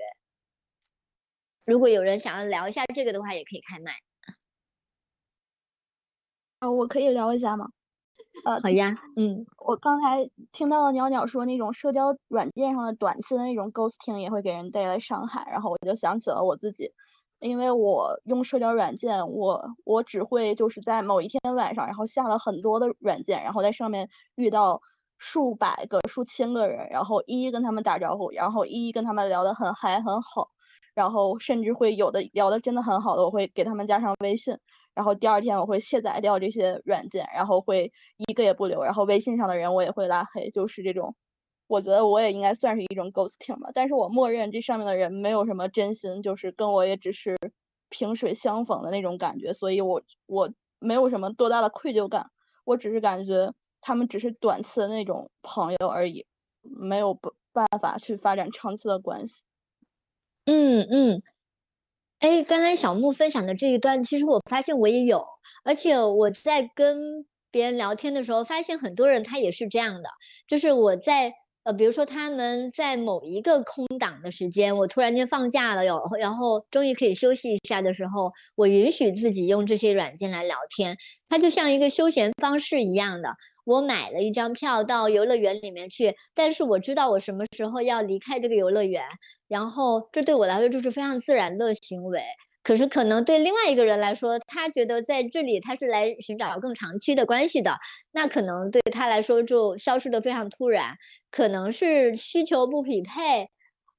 如果有人想要聊一下这个的话，也可以开麦。
啊，我可以聊一下吗？
呃，好呀，嗯，
我刚才听到了鸟鸟说那种社交软件上的短信的那种 ghosting 也会给人带来伤害，然后我就想起了我自己，因为我用社交软件，我我只会就是在某一天晚上，然后下了很多的软件，然后在上面遇到。数百个、数千个人，然后一一跟他们打招呼，然后一一跟他们聊得很嗨很好，然后甚至会有的聊的真的很好的，我会给他们加上微信，然后第二天我会卸载掉这些软件，然后会一个也不留，然后微信上的人我也会拉黑，就是这种，我觉得我也应该算是一种 ghosting 吧，但是我默认这上面的人没有什么真心，就是跟我也只是萍水相逢的那种感觉，所以我我没有什么多大的愧疚感，我只是感觉。他们只是短期的那种朋友而已，没有办办法去发展长期的关系。
嗯嗯，哎，刚才小木分享的这一段，其实我发现我也有，而且我在跟别人聊天的时候，发现很多人他也是这样的，就是我在。呃，比如说他们在某一个空档的时间，我突然间放假了哟，然后终于可以休息一下的时候，我允许自己用这些软件来聊天，它就像一个休闲方式一样的。我买了一张票到游乐园里面去，但是我知道我什么时候要离开这个游乐园，然后这对我来说就是非常自然的行为。可是可能对另外一个人来说，他觉得在这里他是来寻找更长期的关系的，那可能对他来说就消失的非常突然，可能是需求不匹配，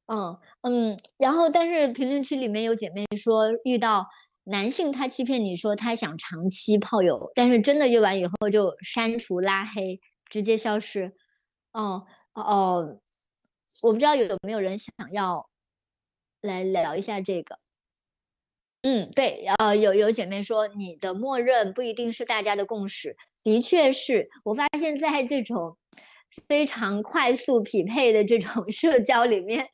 嗯嗯，然后但是评论区里面有姐妹说遇到男性他欺骗你说他想长期泡友，但是真的约完以后就删除拉黑，直接消失，哦哦，我不知道有没有人想要来聊一下这个。嗯，对，呃，有有姐妹说你的默认不一定是大家的共识，的确是我发现在这种非常快速匹配的这种 社交里面，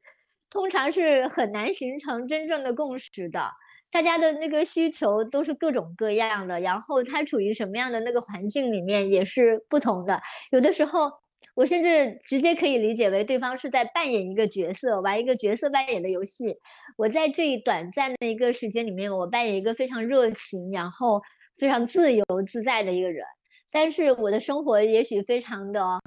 通常是很难形成真正的共识的，大家的那个需求都是各种各样的，然后他处于什么样的那个环境里面也是不同的，有的时候。我甚至直接可以理解为对方是在扮演一个角色，玩一个角色扮演的游戏。我在这一短暂的一个时间里面，我扮演一个非常热情，然后非常自由自在的一个人。但是我的生活也许非常的，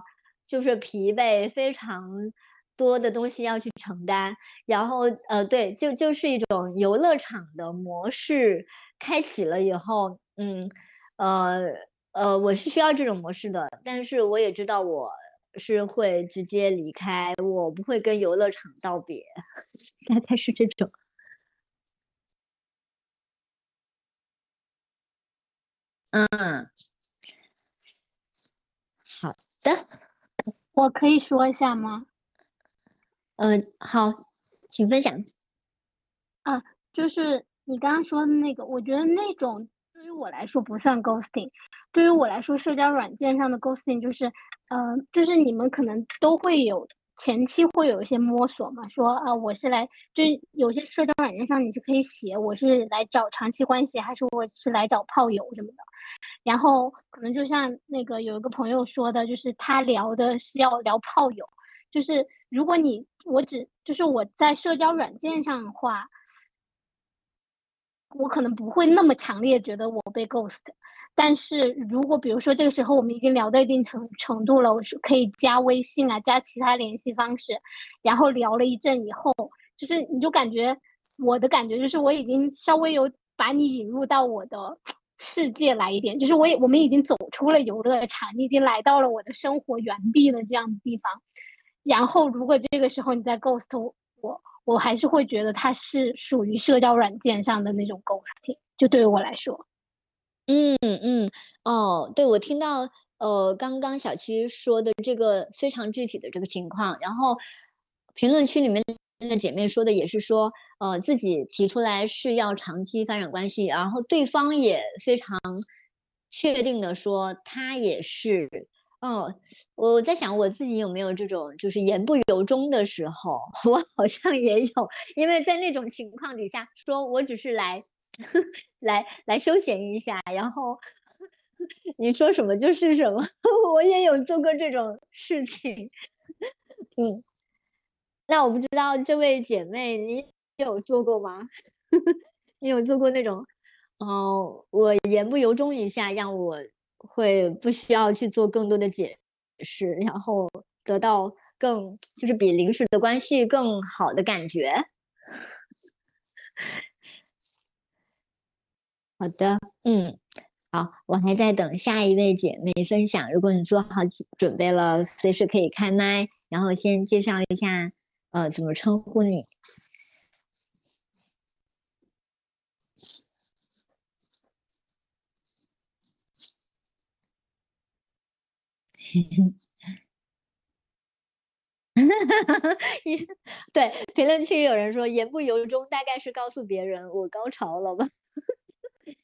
就是疲惫，非常多的东西要去承担。然后，呃，对，就就是一种游乐场的模式开启了以后，嗯，呃，呃，我是需要这种模式的，但是我也知道我。是会直接离开，我不会跟游乐场道别，大概是这种。嗯，好的，
我可以说一下吗？
嗯，好，请分享。
啊，就是你刚刚说的那个，我觉得那种对于我来说不算 ghosting，对于我来说，社交软件上的 ghosting 就是，呃，就是你们可能都会有前期会有一些摸索嘛，说啊，我是来，就是有些社交软件上你是可以写我是来找长期关系，还是我是来找炮友什么的，然后可能就像那个有一个朋友说的，就是他聊的是要聊炮友，就是如果你我只就是我在社交软件上的话。我可能不会那么强烈觉得我被 ghost，但是如果比如说这个时候我们已经聊到一定程程度了，我是可以加微信啊，加其他联系方式，然后聊了一阵以后，就是你就感觉我的感觉就是我已经稍微有把你引入到我的世界来一点，就是我也我们已经走出了游乐场，你已经来到了我的生活原地的这样的地方，然后如果这个时候你在 ghost 我。我还是会觉得它是属于社交软件上的那种 ghosting，就对于我来说，
嗯嗯哦，对我听到呃刚刚小七说的这个非常具体的这个情况，然后评论区里面的姐妹说的也是说，呃自己提出来是要长期发展关系，然后对方也非常确定的说他也是。哦，我在想我自己有没有这种就是言不由衷的时候，我好像也有，因为在那种情况底下，说我只是来 来来休闲一下，然后你说什么就是什么，我也有做过这种事情。嗯，那我不知道这位姐妹你有做过吗？你有做过那种，哦，我言不由衷一下让我。会不需要去做更多的解释，然后得到更就是比临时的关系更好的感觉。好的，嗯，好，我还在等下一位姐妹分享。如果你做好准备了，随时可以开麦，然后先介绍一下，呃，怎么称呼你。对，评论区有人说言不由衷，大概是告诉别人我高潮了吧？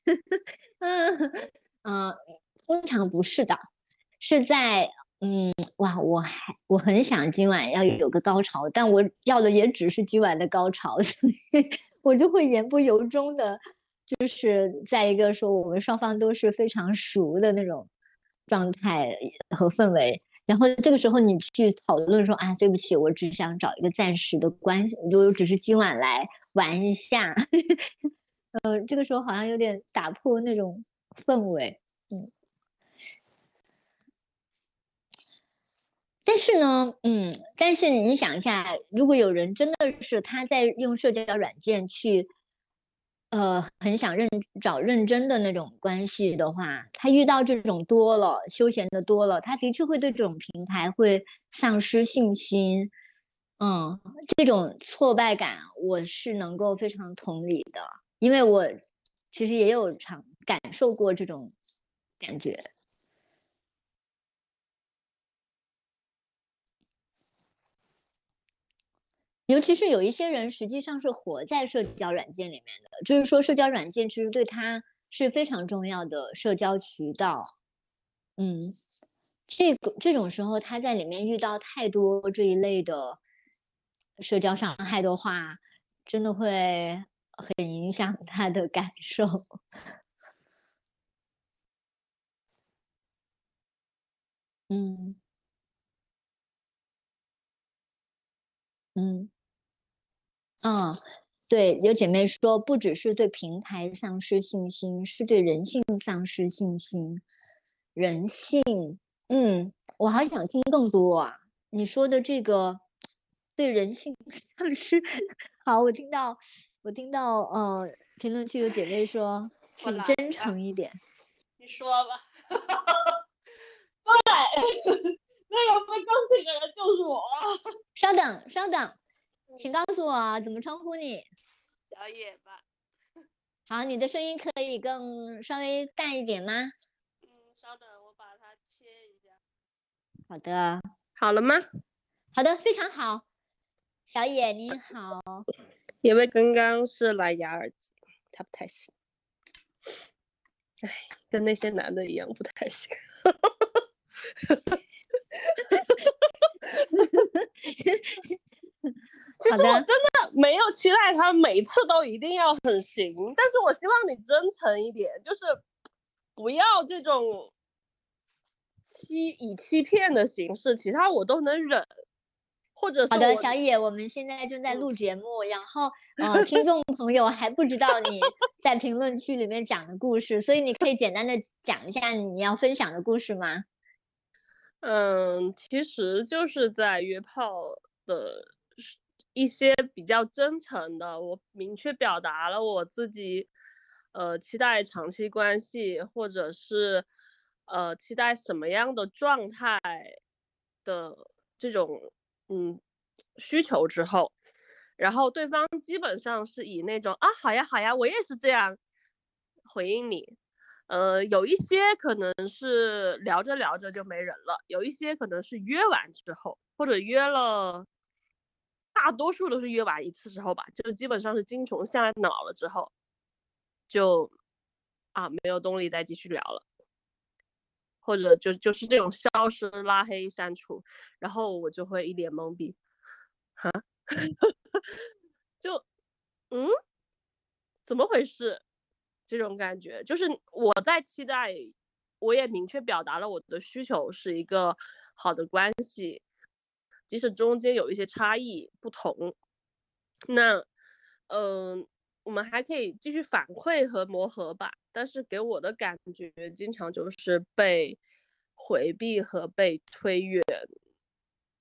嗯嗯，通常不是的，是在嗯哇，我还我很想今晚要有个高潮，但我要的也只是今晚的高潮，所以我就会言不由衷的，就是在一个说我们双方都是非常熟的那种。状态和氛围，然后这个时候你去讨论说啊，对不起，我只想找一个暂时的关系，就只是今晚来玩一下，呃，这个时候好像有点打破那种氛围，嗯。但是呢，嗯，但是你想一下，如果有人真的是他在用社交软件去。呃，很想认找认真的那种关系的话，他遇到这种多了，休闲的多了，他的确会对这种平台会丧失信心。嗯，这种挫败感我是能够非常同理的，因为我其实也有尝感受过这种感觉。尤其是有一些人实际上是活在社交软件里面的，就是说社交软件其实对他是非常重要的社交渠道。嗯，这个这种时候他在里面遇到太多这一类的社交伤害的话，真的会很影响 他的感受。嗯，嗯。嗯，对，有姐妹说，不只是对平台丧失信心，是对人性丧失信心。人性，嗯，我好想听更多啊。你说的这个对人性丧失，好，我听到，我听到，呃，评论区有姐妹说，请真诚一点。
你说吧。对，那个被告这个人就是我。
稍等，稍等。请告诉我怎么称呼你？
小野吧。
好，你的声音可以更稍微大一点吗？
嗯，稍等，我把它切一下。
好的。
好了吗？
好的，非常好。小野你好。
因为刚刚是蓝牙耳机，它不太行。哎，跟那些男的一样不太行。其实我真的没有期待他每次都一定要很行，但是我希望你真诚一点，就是不要这种欺以欺骗的形式，其他我都能忍。或者
好的，小野，我们现在正在录节目，然后 呃，听众朋友还不知道你在评论区里面讲的故事，所以你可以简单的讲一下你要分享的故事吗？
嗯，其实就是在约炮的一些比较真诚的，我明确表达了我自己，呃，期待长期关系，或者是呃，期待什么样的状态的这种嗯需求之后，然后对方基本上是以那种啊好呀好呀，我也是这样回应你。呃，有一些可能是聊着聊着就没人了，有一些可能是约完之后，或者约了，大多数都是约完一次之后吧，就基本上是精虫下脑了之后，就啊没有动力再继续聊了，或者就就是这种消失、拉黑、删除，然后我就会一脸懵逼，哈，就嗯，怎么回事？这种感觉就是我在期待，我也明确表达了我的需求是一个好的关系，即使中间有一些差异不同，那嗯，我们还可以继续反馈和磨合吧。但是给我的感觉，经常就是被回避和被推远，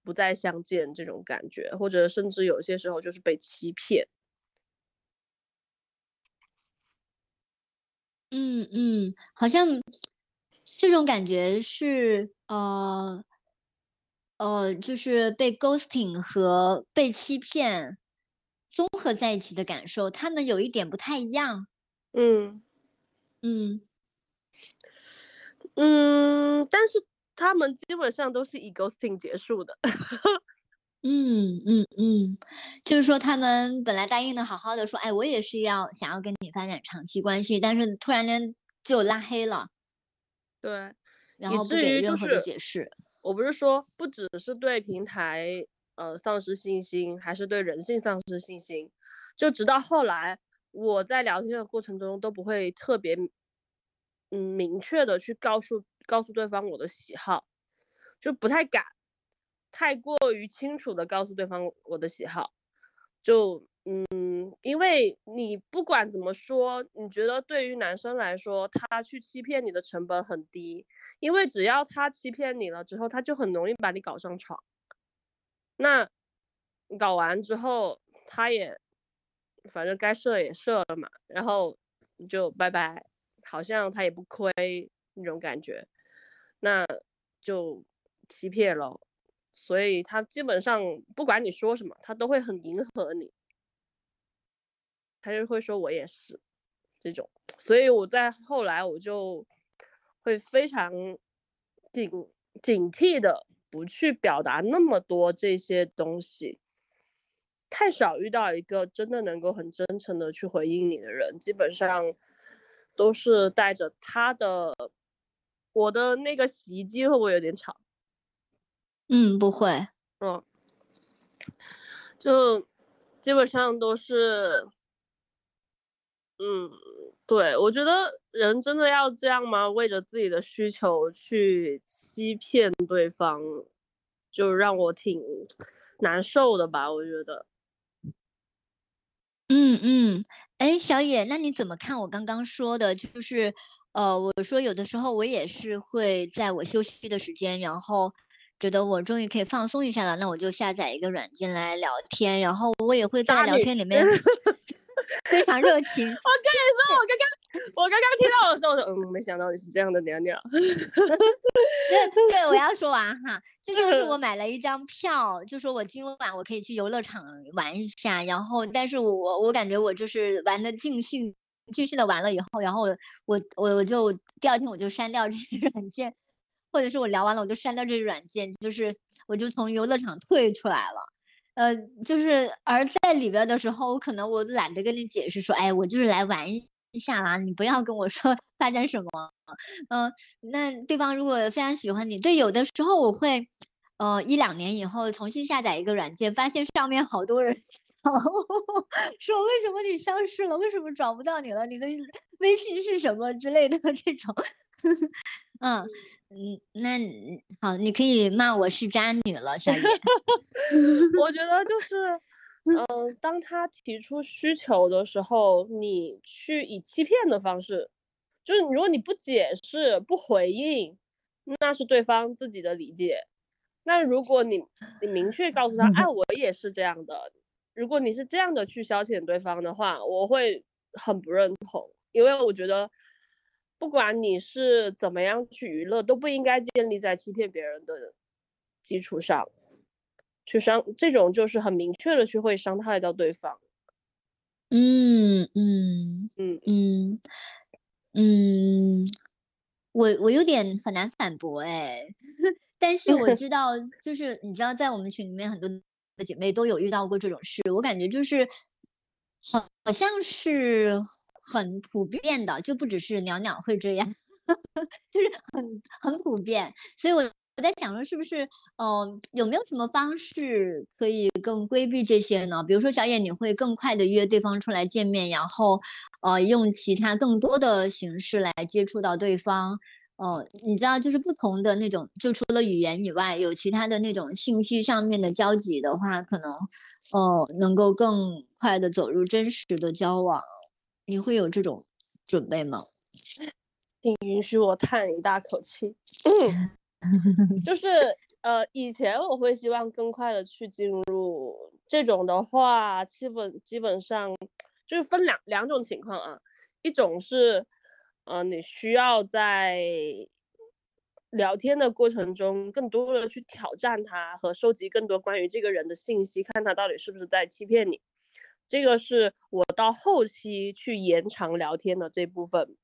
不再相见这种感觉，或者甚至有些时候就是被欺骗。
嗯嗯，好像这种感觉是呃呃，就是被 ghosting 和被欺骗综合在一起的感受，他们有一点不太一样。
嗯
嗯
嗯，但是他们基本上都是以 ghosting 结束的。
嗯嗯嗯，就是说他们本来答应的好好的，说哎，我也是要想要跟你发展长期关系，但是突然间就拉黑了，
对，
然后不给任何的解释。
我不是说不只是对平台呃丧失信心，还是对人性丧失信心，就直到后来我在聊天的过程中都不会特别嗯明确的去告诉告诉对方我的喜好，就不太敢。太过于清楚的告诉对方我的喜好，就嗯，因为你不管怎么说，你觉得对于男生来说，他去欺骗你的成本很低，因为只要他欺骗你了之后，他就很容易把你搞上床。那搞完之后，他也反正该射也射了嘛，然后就拜拜，好像他也不亏那种感觉，那就欺骗了。所以他基本上不管你说什么，他都会很迎合你，他就会说我也是这种。所以我在后来我就会非常警警惕的不去表达那么多这些东西，太少遇到一个真的能够很真诚的去回应你的人，基本上都是带着他的。我的那个洗衣机会不会有点吵？
嗯，不会，
嗯，就基本上都是，嗯，对，我觉得人真的要这样吗？为着自己的需求去欺骗对方，就让我挺难受的吧？我觉得，
嗯嗯，哎，小野，那你怎么看我刚刚说的？就是，呃，我说有的时候我也是会在我休息的时间，然后。觉得我终于可以放松一下了，那我就下载一个软件来聊天，然后我也会在聊天里面 非常热情。我跟你
说，我刚刚我刚刚听到的时候，我说嗯，没想到你是这样的娘娘。对
对，我要说完哈，这就是我 买了一张票，就说我今晚我可以去游乐场玩一下，然后但是我我感觉我就是玩的尽兴尽兴的玩了以后，然后我我我就第二天我就删掉这些软件。或者是我聊完了，我就删掉这个软件，就是我就从游乐场退出来了。呃，就是而在里边的时候，我可能我懒得跟你解释说，哎，我就是来玩一下啦，你不要跟我说 发展什么。嗯，那对方如果非常喜欢你，对，有的时候我会，呃，一两年以后重新下载一个软件，发现上面好多人 说为什么你消失了，为什么找不到你了，你的微信是什么之类的这种。嗯嗯，那好，你可以骂我是渣女了，小野。
我觉得就是，嗯，当他提出需求的时候，你去以欺骗的方式，就是如果你不解释、不回应，那是对方自己的理解。那如果你你明确告诉他，哎，我也是这样的，如果你是这样的去消遣对方的话，我会很不认同，因为我觉得。不管你是怎么样去娱乐，都不应该建立在欺骗别人的基础上，去伤这种就是很明确的去会伤害到对方。
嗯嗯嗯嗯嗯，我我有点很难反驳哎，但是我知道，就是你知道，在我们群里面很多的姐妹都有遇到过这种事，我感觉就是好好像是。很普遍的，就不只是鸟鸟会这样，就是很很普遍。所以我我在想说，是不是呃有没有什么方式可以更规避这些呢？比如说小野，你会更快的约对方出来见面，然后呃用其他更多的形式来接触到对方。呃，你知道，就是不同的那种，就除了语言以外，有其他的那种信息上面的交集的话，可能呃能够更快的走入真实的交往。你会有这种准备吗？
请允许我叹一大口气。嗯 就是呃，以前我会希望更快的去进入这种的话，基本基本上就是分两两种情况啊。一种是，呃，你需要在聊天的过程中更多的去挑战他和收集更多关于这个人的信息，看他到底是不是在欺骗你。这个是我到后期去延长聊天的这部分，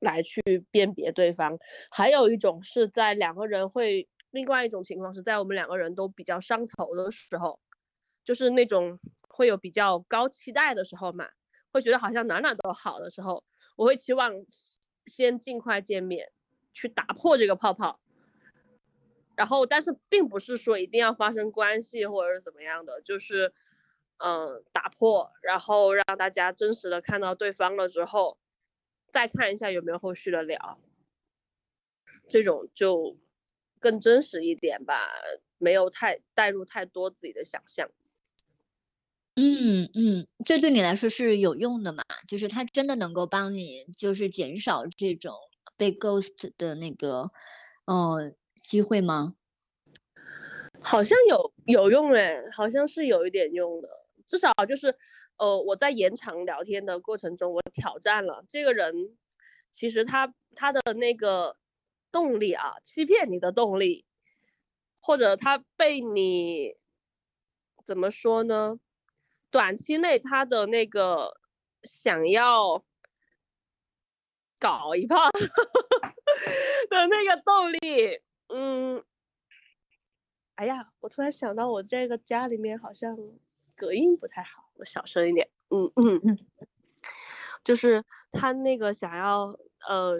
来去辨别对方。还有一种是在两个人会，另外一种情况是在我们两个人都比较上头的时候，就是那种会有比较高期待的时候嘛，会觉得好像哪哪都好的时候，我会期望先尽快见面，去打破这个泡泡。然后，但是并不是说一定要发生关系或者是怎么样的，就是。嗯，打破，然后让大家真实的看到对方了之后，再看一下有没有后续的聊，这种就更真实一点吧，没有太带入太多自己的想象。
嗯嗯，这对你来说是有用的嘛？就是它真的能够帮你，就是减少这种被 ghost 的那个，呃，机会吗？
好像有有用诶，好像是有一点用的。至少就是，呃，我在延长聊天的过程中，我挑战了这个人，其实他他的那个动力啊，欺骗你的动力，或者他被你怎么说呢？短期内他的那个想要搞一炮的那个动力，嗯，哎呀，我突然想到，我这个家里面好像。隔音不太好，我小声一点。嗯嗯嗯，就是他那个想要呃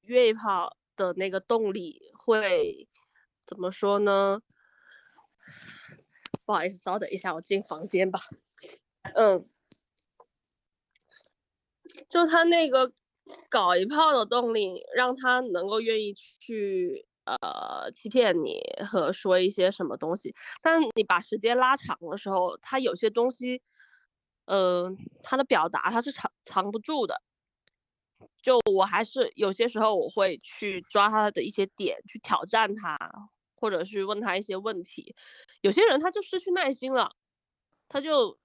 约一炮的那个动力会怎么说呢？不好意思，稍等一下，我进房间吧。嗯，就他那个搞一炮的动力，让他能够愿意去。呃，欺骗你和说一些什么东西，但是你把时间拉长的时候，他有些东西，呃，他的表达他是藏藏不住的。就我还是有些时候我会去抓他的一些点，去挑战他，或者是问他一些问题。有些人他就失去耐心了，他就，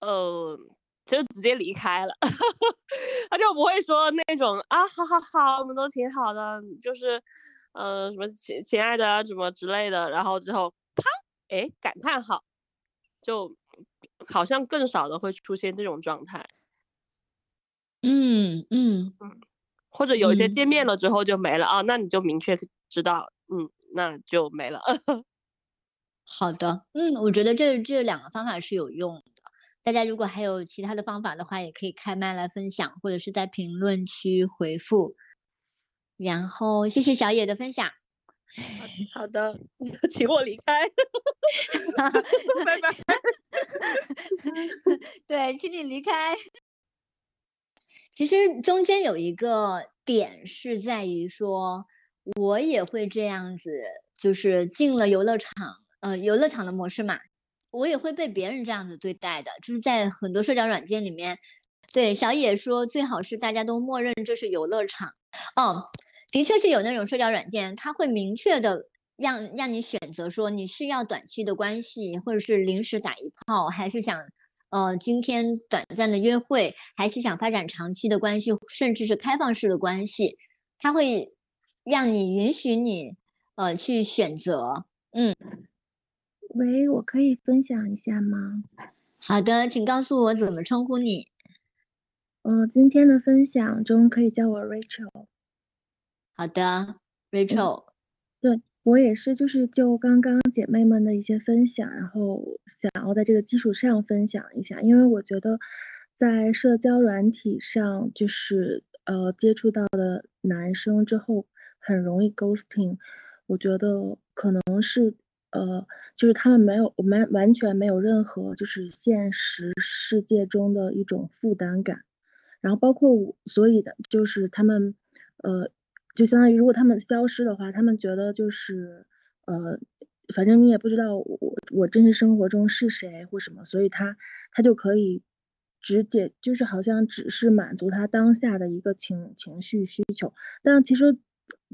呃，就直接离开了，他就不会说那种啊，好好好，我们都挺好的，就是。呃，什么亲亲爱的啊，什么之类的，然后之后啪，哎，感叹号，就好像更少的会出现这种状态。
嗯嗯
嗯，或者有一些见面了之后就没了啊，那你就明确知道，嗯，那就没了。
好的，嗯，我觉得这这两个方法是有用的。大家如果还有其他的方法的话，也可以开麦来分享，或者是在评论区回复。然后谢谢小野的分享。
好的，请我离开。拜拜。
对，请你离开。其实中间有一个点是在于说，我也会这样子，就是进了游乐场，呃，游乐场的模式嘛，我也会被别人这样子对待的，就是在很多社交软件里面。对，小野说最好是大家都默认这是游乐场。哦，的确是有那种社交软件，它会明确的让让你选择说你是要短期的关系，或者是临时打一炮，还是想。呃，今天短暂的约会，还是想发展长期的关系，甚至是开放式的关系，他会让你允许你呃去选择。嗯，
喂，我可以分享一下吗？
好的，请告诉我怎么称呼你。
嗯，今天的分享中可以叫我 Rachel。
好的，Rachel。
对。我也是，就是就刚刚姐妹们的一些分享，然后想要在这个基础上分享一下，因为我觉得在社交软体上，就是呃接触到的男生之后很容易 ghosting，我觉得可能是呃就是他们没有我们完全没有任何就是现实世界中的一种负担感，然后包括我，所以的就是他们呃。就相当于，如果他们消失的话，他们觉得就是，呃，反正你也不知道我我真实生活中是谁或什么，所以他他就可以直接就是好像只是满足他当下的一个情情绪需求。但其实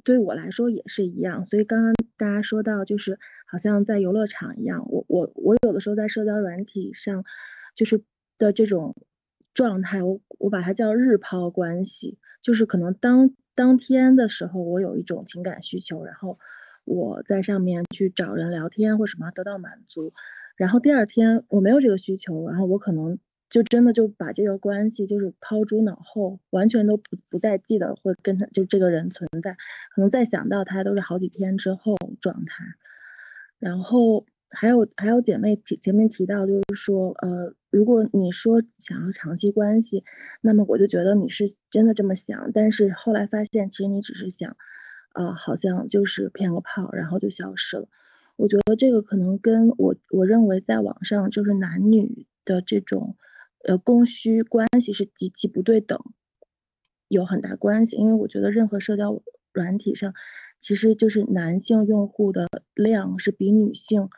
对我来说也是一样。所以刚刚大家说到，就是好像在游乐场一样，我我我有的时候在社交软体上，就是的这种状态，我我把它叫日抛关系，就是可能当。当天的时候，我有一种情感需求，然后我在上面去找人聊天或什么得到满足，然后第二天我没有这个需求，然后我可能就真的就把这个关系就是抛诸脑后，完全都不不再记得会跟他就这个人存在，可能再想到他都是好几天之后状态，然后。还有还有姐妹提前面提到，就是说，呃，如果你说想要长期关系，那么我就觉得你是真的这么想。但是后来发现，其实你只是想，呃，好像就是骗个炮，然后就消失了。我觉得这个可能跟我我认为在网上就是男女的这种，呃，供需关系是极其不对等，有很大关系。因为我觉得任何社交软体上，其实就是男性用户的量是比女性。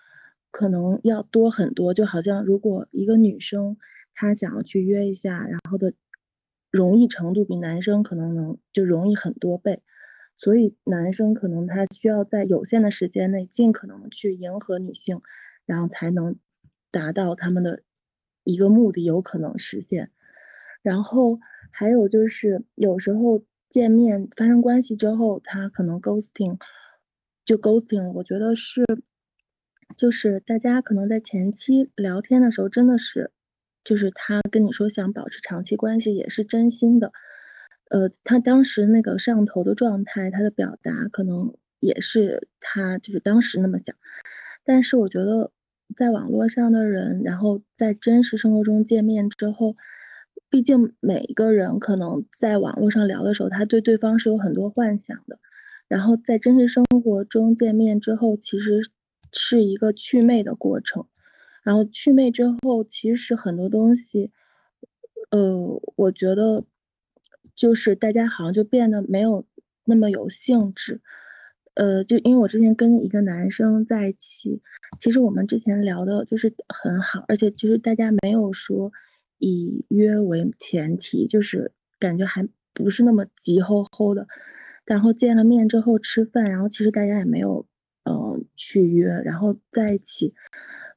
可能要多很多，就好像如果一个女生她想要去约一下，然后的容易程度比男生可能能就容易很多倍，所以男生可能他需要在有限的时间内尽可能去迎合女性，然后才能达到他们的一个目的，有可能实现。然后还有就是有时候见面发生关系之后，他可能 ghosting 就 ghosting，我觉得是。就是大家可能在前期聊天的时候，真的是，就是他跟你说想保持长期关系，也是真心的。呃，他当时那个上头的状态，他的表达可能也是他就是当时那么想。但是我觉得，在网络上的人，然后在真实生活中见面之后，毕竟每一个人可能在网络上聊的时候，他对对方是有很多幻想的。然后在真实生活中见面之后，其实。是一个祛魅的过程，然后祛魅之后，其实很多东西，呃，我觉得就是大家好像就变得没有那么有兴致，呃，就因为我之前跟一个男生在一起，其实我们之前聊的就是很好，而且其实大家没有说以约为前提，就是感觉还不是那么急吼吼的，然后见了面之后吃饭，然后其实大家也没有。嗯，去约，然后在一起，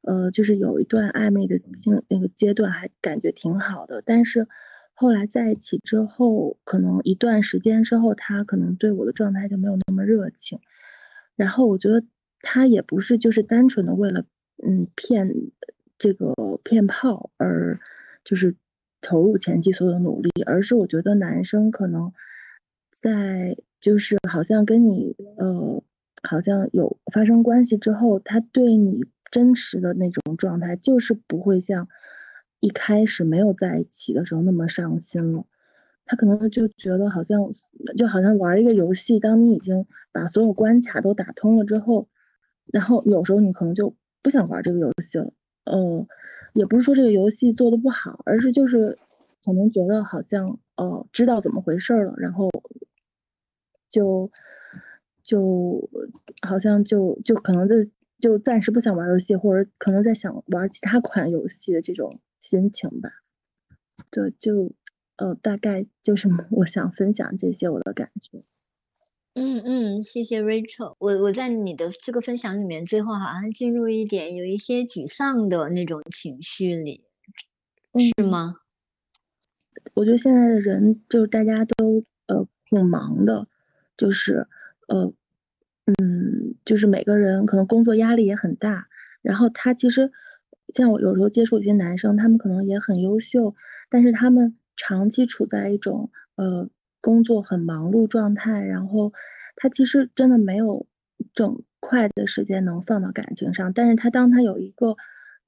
呃，就是有一段暧昧的经那个阶段，还感觉挺好的。但是后来在一起之后，可能一段时间之后，他可能对我的状态就没有那么热情。然后我觉得他也不是就是单纯的为了嗯骗这个骗炮而就是投入前期所有的努力，而是我觉得男生可能在就是好像跟你呃。好像有发生关系之后，他对你真实的那种状态，就是不会像一开始没有在一起的时候那么上心了。他可能就觉得好像就好像玩一个游戏，当你已经把所有关卡都打通了之后，然后有时候你可能就不想玩这个游戏了。呃，也不是说这个游戏做的不好，而是就是可能觉得好像呃知道怎么回事了，然后就就好像就就可能就就暂时不想玩游戏，或者可能在想玩其他款游戏的这种心情吧。对，就。呃，大概就是我想分享这些我的感觉。
嗯嗯，谢谢 Rachel。我我在你的这个分享里面，最后好像进入一点有一些沮丧的那种情绪里，是吗？
我觉得现在的人就是大家都呃挺忙的，就是呃嗯，就是每个人可能工作压力也很大。然后他其实像我有时候接触一些男生，他们可能也很优秀，但是他们。长期处在一种呃工作很忙碌状态，然后他其实真的没有整块的时间能放到感情上，但是他当他有一个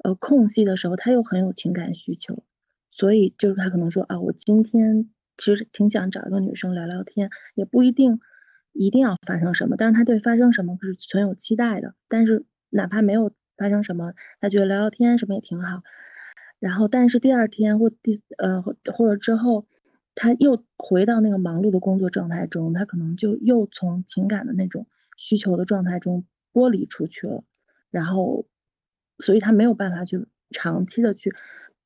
呃空隙的时候，他又很有情感需求，所以就是他可能说啊，我今天其实挺想找一个女生聊聊天，也不一定一定要发生什么，但是他对发生什么是存有期待的，但是哪怕没有发生什么，他觉得聊聊天什么也挺好。然后，但是第二天或第呃或者之后，他又回到那个忙碌的工作状态中，他可能就又从情感的那种需求的状态中剥离出去了。然后，所以他没有办法去长期的去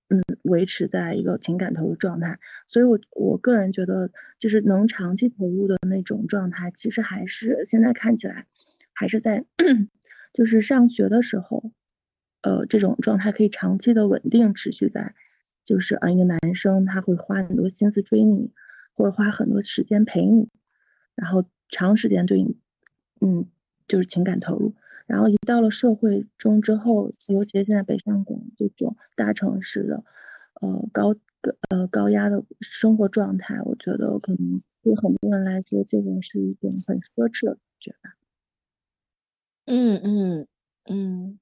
嗯维持在一个情感投入状态。所以我我个人觉得，就是能长期投入的那种状态，其实还是现在看起来还是在 就是上学的时候。呃，这种状态可以长期的稳定持续在，就是啊，一个男生他会花很多心思追你，或者花很多时间陪你，然后长时间对你，嗯，就是情感投入。然后一到了社会中之后，尤其是现在北上广这种大城市的，呃，高呃高压的生活状态，我觉得可能对很多人来说，这种是一种很奢侈的感觉吧。
嗯嗯嗯。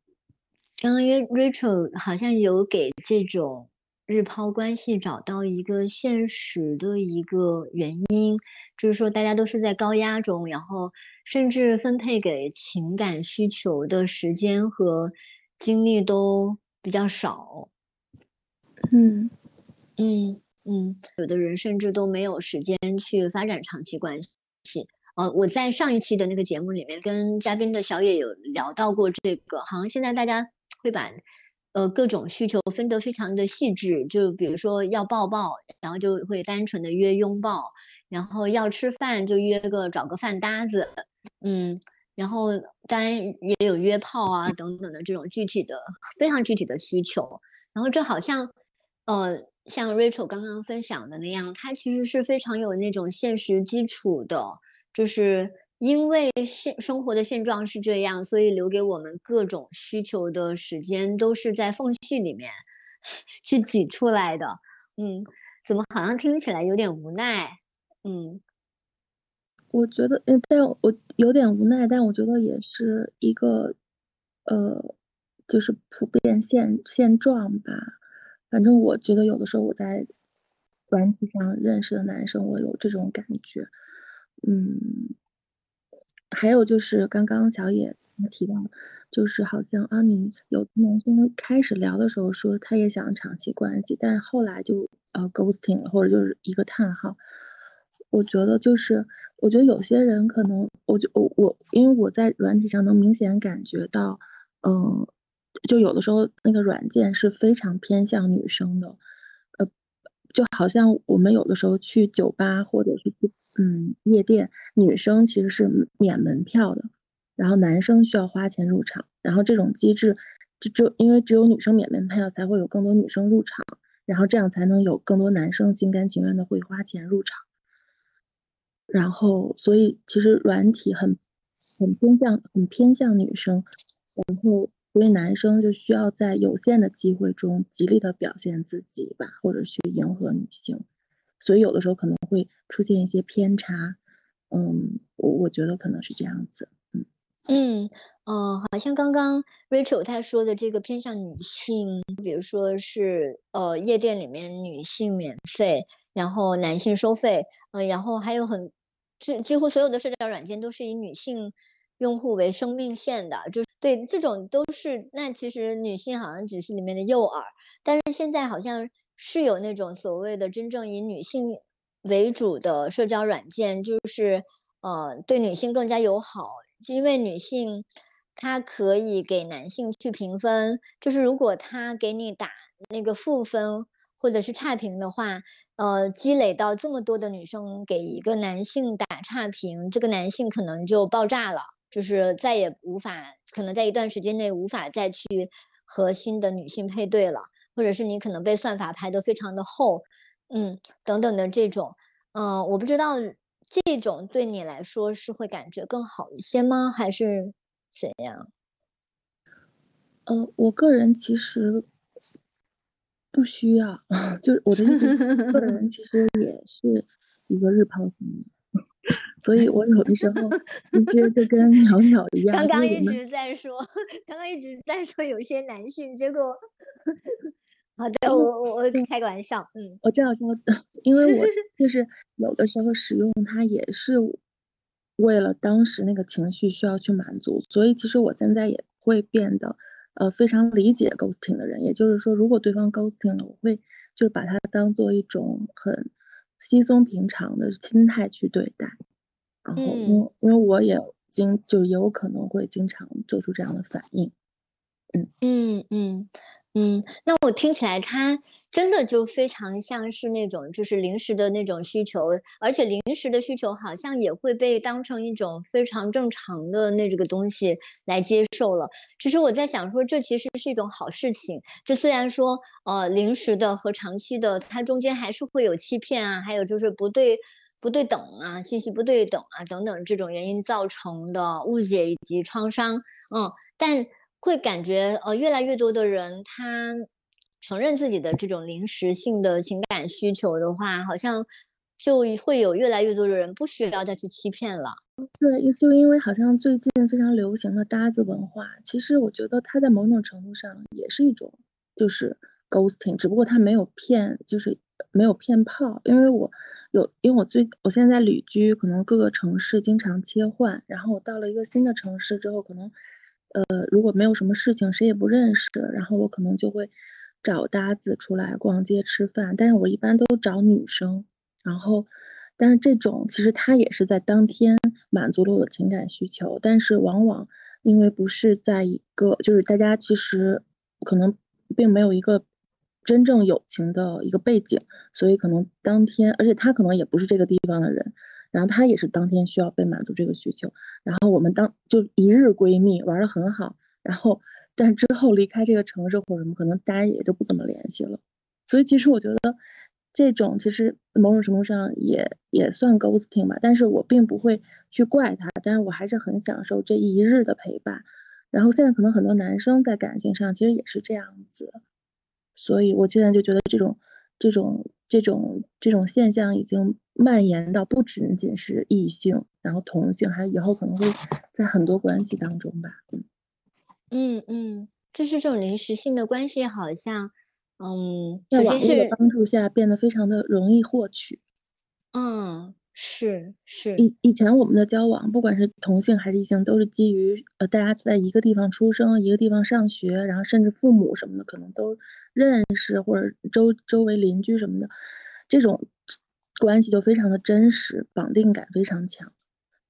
刚刚约 Rachel 好像有给这种日抛关系找到一个现实的一个原因，就是说大家都是在高压中，然后甚至分配给情感需求的时间和精力都比较少。
嗯
嗯嗯，有的人甚至都没有时间去发展长期关系。呃，我在上一期的那个节目里面跟嘉宾的小野有聊到过这个，好像现在大家。会把呃各种需求分得非常的细致，就比如说要抱抱，然后就会单纯的约拥抱，然后要吃饭就约个找个饭搭子，嗯，然后当然也有约炮啊等等的这种具体的非常具体的需求，然后这好像呃像 Rachel 刚刚分享的那样，它其实是非常有那种现实基础的，就是。因为现生活的现状是这样，所以留给我们各种需求的时间都是在缝隙里面去挤出来的。嗯，怎么好像听起来有点无奈？嗯，
我觉得，嗯，但我有点无奈，但我觉得也是一个，呃，就是普遍现现状吧。反正我觉得有的时候我在软体上认识的男生，我有这种感觉，嗯。还有就是刚刚小野提到，就是好像啊，你有的男生开始聊的时候说他也想长期关系，但后来就呃 ghosting 了，或者就是一个叹号。我觉得就是，我觉得有些人可能，我就我我，因为我在软体上能明显感觉到，嗯，就有的时候那个软件是非常偏向女生的。呃就好像我们有的时候去酒吧或者是去嗯夜店，女生其实是免门票的，然后男生需要花钱入场，然后这种机制就就因为只有女生免门票才会有更多女生入场，然后这样才能有更多男生心甘情愿的会花钱入场，然后所以其实软体很很偏向很偏向女生，然后。所以男生就需要在有限的机会中极力的表现自己吧，或者去迎合女性，所以有的时候可能会出现一些偏差。嗯，我我觉得可能是这样子。嗯
嗯嗯，好像刚刚 Rachel 她说的这个偏向女性，比如说是呃夜店里面女性免费，然后男性收费，呃，然后还有很几几乎所有的社交软件都是以女性用户为生命线的，就是对这种都是那其实女性好像只是里面的诱饵，但是现在好像是有那种所谓的真正以女性为主的社交软件，就是呃对女性更加友好。因为女性，她可以给男性去评分，就是如果她给你打那个负分或者是差评的话，呃，积累到这么多的女生给一个男性打差评，这个男性可能就爆炸了，就是再也无法，可能在一段时间内无法再去和新的女性配对了，或者是你可能被算法排得非常的厚，嗯，等等的这种，嗯，我不知道。这种对你来说是会感觉更好一些吗？还是怎样？
呃，我个人其实不需要，就是我的意思，个人其实也是一个日抛型，所以我有的时候 其实就跟鸟鸟一样。
刚刚一直在说，刚刚一直在说有些男性，结果。好的，我我我开个玩笑，嗯，
我知道，知道，因为我就是有的时候使用它也是为了当时那个情绪需要去满足，所以其实我现在也会变得呃非常理解 ghosting 的人，也就是说，如果对方 ghosting 了，我会就把它当做一种很稀松平常的心态去对待，然后因为因为我也经就也有可能会经常做出这样的反应，
嗯。嗯嗯。嗯，那我听起来，它真的就非常像是那种就是临时的那种需求，而且临时的需求好像也会被当成一种非常正常的那这个东西来接受了。其实我在想说，这其实是一种好事情。这虽然说，呃，临时的和长期的，它中间还是会有欺骗啊，还有就是不对不对等啊，信息不对等啊等等这种原因造成的误解以及创伤。嗯，但。会感觉呃，越来越多的人他承认自己的这种临时性的情感需求的话，好像就会有越来越多的人不需要再去欺骗了。
对，就因为好像最近非常流行的搭子文化，其实我觉得它在某种程度上也是一种就是 ghosting，只不过它没有骗，就是没有骗炮。因为我有，因为我最我现在旅居，可能各个城市经常切换，然后我到了一个新的城市之后，可能。呃，如果没有什么事情，谁也不认识，然后我可能就会找搭子出来逛街吃饭。但是我一般都找女生，然后，但是这种其实他也是在当天满足了我的情感需求，但是往往因为不是在一个，就是大家其实可能并没有一个真正友情的一个背景，所以可能当天，而且他可能也不是这个地方的人。然后她也是当天需要被满足这个需求，然后我们当就一日闺蜜玩的很好，然后但之后离开这个城市或者什么，可能大家也都不怎么联系了。所以其实我觉得这种其实某种程度上也也算 ghosting 吧，但是我并不会去怪他，但是我还是很享受这一日的陪伴。然后现在可能很多男生在感情上其实也是这样子，所以我现在就觉得这种这种这种这种现象已经。蔓延到不仅仅是异性，然后同性，还以后可能会在很多关系当中吧。
嗯嗯，就是这种临时性的关系，好像，嗯，
在网络的帮助下变得非常的容易获取。
嗯，是是。
以以前我们的交往，不管是同性还是异性，都是基于呃大家在一个地方出生，一个地方上学，然后甚至父母什么的可能都认识，或者周周围邻居什么的，这种。关系就非常的真实，绑定感非常强。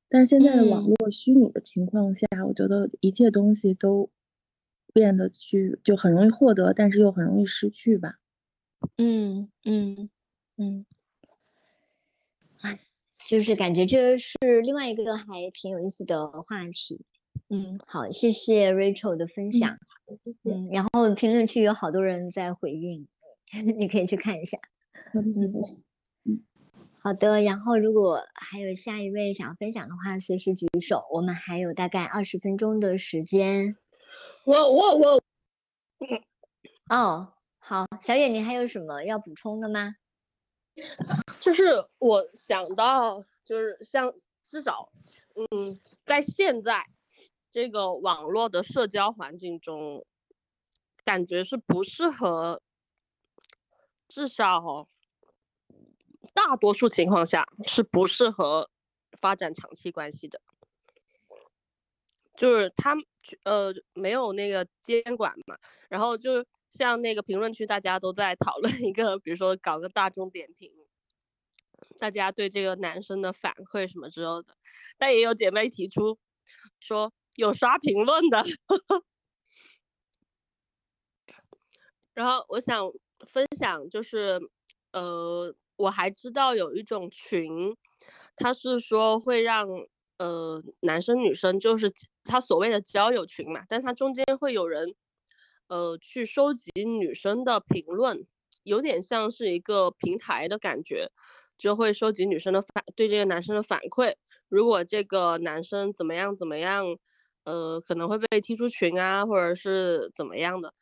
但是现在的网络虚拟的情况下，我觉得一切东西都变得去就很容易获得，但是又很容易失去吧。
嗯嗯嗯，哎，就是感觉这是另外一个还挺有意思的话题。嗯，好，谢谢 Rachel 的分享。嗯，然后评论区有好多人在回应，你可以去看一下。嗯。好的，然后如果还有下一位想要分享的话，随时举手。我们还有大概二十分钟的时间。
我我我，
哦，好，小野，你还有什么要补充的吗？
就是我想到，就是像至少，嗯，在现在，这个网络的社交环境中，感觉是不适合，至少大多数情况下是不适合发展长期关系的。就是他呃没有那个监管嘛，然后就像那个评论区大家都在讨论一个，比如说搞个大众点评，大家对这个男生的反馈什么之类的，但也有姐妹提出说有刷评论的，然后我想分享就是呃我还知道有一种群，他是说会让。呃，男生女生就是他所谓的交友群嘛，但他中间会有人，呃，去收集女生的评论，有点像是一个平台的感觉，就会收集女生的反对这个男生的反馈。如果这个男生怎么样怎么样，呃，可能会被踢出群啊，或者是怎么样的，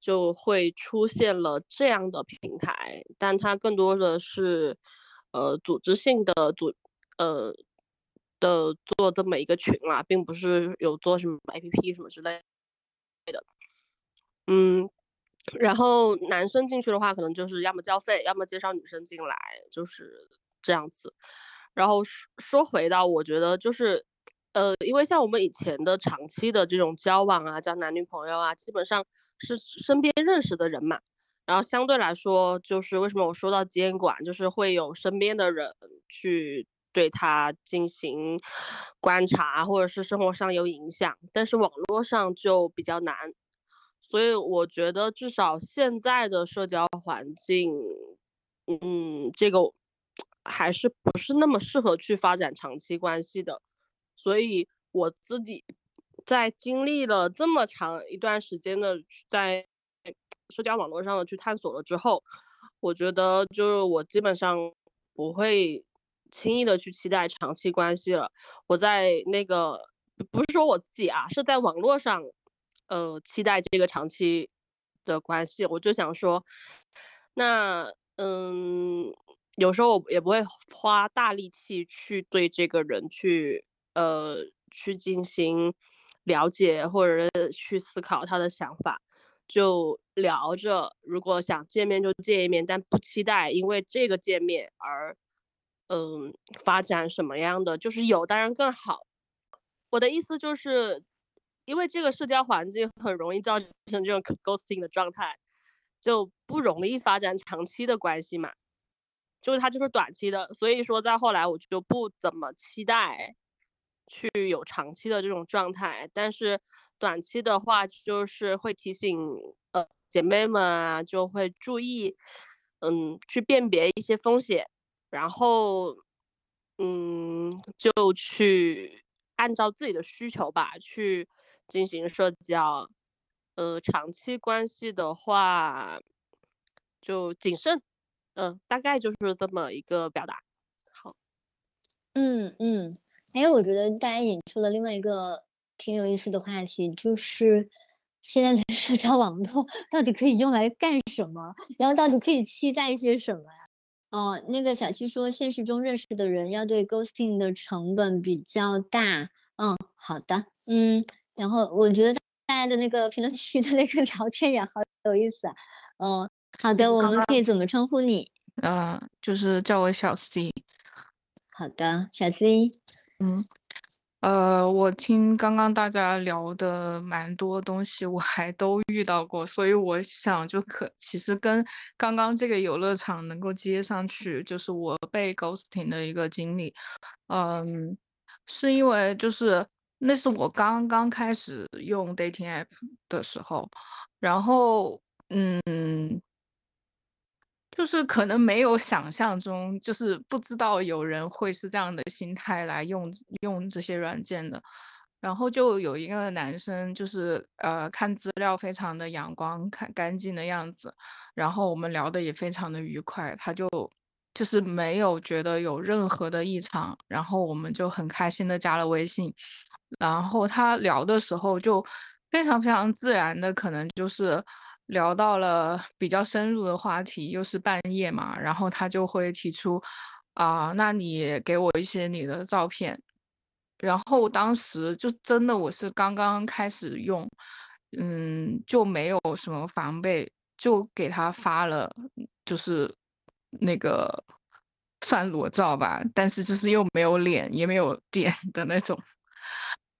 就会出现了这样的平台，但它更多的是，呃，组织性的组，呃。的做这么一个群啦，并不是有做什么 APP 什么之类的，嗯，然后男生进去的话，可能就是要么交费，要么介绍女生进来，就是这样子。然后说说回到，我觉得就是，呃，因为像我们以前的长期的这种交往啊，交男女朋友啊，基本上是身边认识的人嘛，然后相对来说，就是为什么我说到监管，就是会有身边的人去。对他进行观察，或者是生活上有影响，但是网络上就比较难，所以我觉得至少现在的社交环境，嗯，这个还是不是那么适合去发展长期关系的。所以我自己在经历了这么长一段时间的在社交网络上的去探索了之后，我觉得就是我基本上不会。轻易的去期待长期关系了。我在那个不是说我自己啊，是在网络上，呃，期待这个长期的关系。我就想说，那嗯，有时候我也不会花大力气去对这个人去呃去进行了解，或者去思考他的想法，就聊着。如果想见面就见一面，但不期待因为这个见面而。嗯，发展什么样的就是有，当然更好。我的意思就是，因为这个社交环境很容易造成这种 ghosting 的状态，就不容易发展长期的关系嘛。就是它就是短期的，所以说在后来我就不怎么期待去有长期的这种状态。但是短期的话，就是会提醒呃姐妹们啊，就会注意，嗯，去辨别一些风险。然后，嗯，就去按照自己的需求吧，去进行社交。呃，长期关系的话，就谨慎。嗯，大概就是这么一个表达。好，
嗯嗯。哎，我觉得大家引出了另外一个挺有意思的话题，就是现在的 社交网络到底可以用来干什么？然后到底可以期待一些什么呀？哦，那个小七说，现实中认识的人要对 ghosting 的成本比较大。嗯，好的，嗯，然后我觉得大家的那个评论区的那个聊天也好有意思啊。嗯，好的，我们可以怎么称呼你？
嗯，就是叫我小 C。
好的，小 C。
嗯。呃，我听刚刚大家聊的蛮多东西，我还都遇到过，所以我想就可其实跟刚刚这个游乐场能够接上去，就是我被 ghosting 的一个经历。嗯，是因为就是那是我刚刚开始用 dating app 的时候，然后嗯。就是可能没有想象中，就是不知道有人会是这样的心态来用用这些软件的。然后就有一个男生，就是呃看资料非常的阳光、看干净的样子，然后我们聊的也非常的愉快，他就就是没有觉得有任何的异常，然后我们就很开心的加了微信。然后他聊的时候就非常非常自然的，可能就是。聊到了比较深入的话题，又是半夜嘛，然后他就会提出，啊，那你给我一些你的照片，然后当时就真的我是刚刚开始用，嗯，就没有什么防备，就给他发了，就是那个算裸照吧，但是就是又没有脸也没有点 的那种。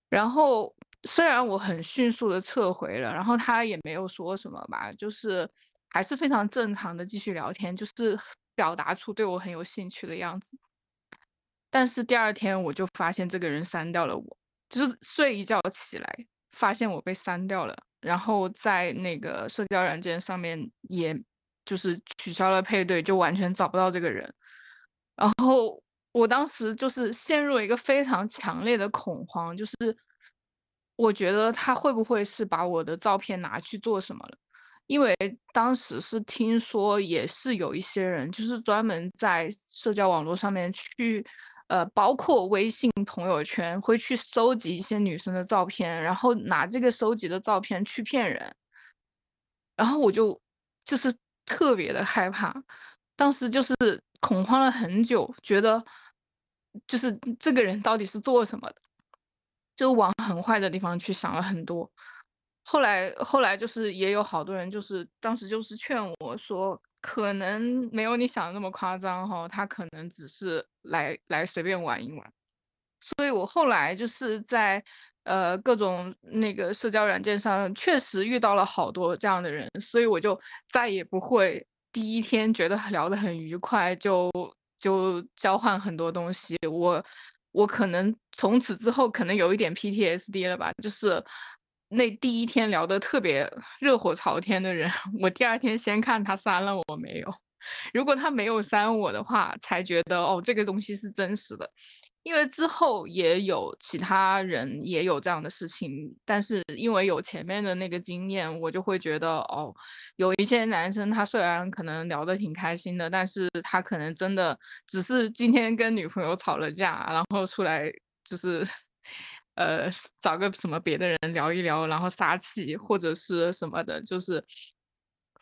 然后虽然我很迅速的撤回了，然后他也没有说什么吧，就是还是非常正常的继续聊天，就是表达出对我很有兴趣的样子。但是第二天我就发现这个人删掉了我，就是睡一觉起来发现我被删掉了，然后在那个社交软件上面也就是取消了配对，就完全找不到这个人。然后我当时就是陷入了一个非常强烈的恐慌，就是我觉得他会不会是把我的照片拿去做什么了？因为当时是听说也是有一些人就是专门在社交网络上面去。呃，包括微信朋友圈会去收集一些女生的照片，然后拿这个收集的照片去骗人，然后我就就是特别的害怕，当时就是恐慌了很久，觉得就是这个人到底是做什么的，就往很坏的地方去想了很多。后来后来就是也有好多人就是当时就是劝我说。可能没有你想的那么夸张哈，他可能只是来来随便玩一玩，所以我后来就是在呃各种那个社交软件上确实遇到了好多这样的人，所以我就再也不会第一天觉得聊得很愉快就就交换很多东西，我我可能从此之后可能有一点 PTSD 了吧，就是。那第一天聊得特别热火朝天的人，我第二天先看他删了我没有。如果他没有删我的话，才觉得哦，这个东西是真实的。因为之后也有其他人也有这样的事情，但是因为有前面的那个经验，我就会觉得哦，有一些男生他虽然可能聊得挺开心的，但是他可能真的只是今天跟女朋友吵了架，然后出来就是。呃，找个什么别的人聊一聊，然后撒气或者是什么的，就是，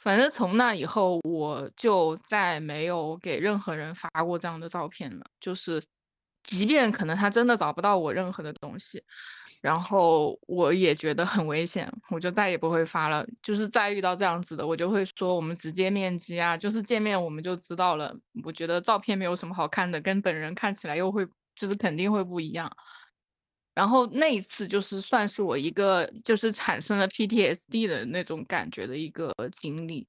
反正从那以后，我就再没有给任何人发过这样的照片了。就是，即便可能他真的找不到我任何的东西，然后我也觉得很危险，我就再也不会发了。就是再遇到这样子的，我就会说我们直接面基啊，就是见面我们就知道了。我觉得照片没有什么好看的，跟本人看起来又会，就是肯定会不一样。然后那一次就是算是我一个就是产生了 PTSD 的那种感觉的一个经历，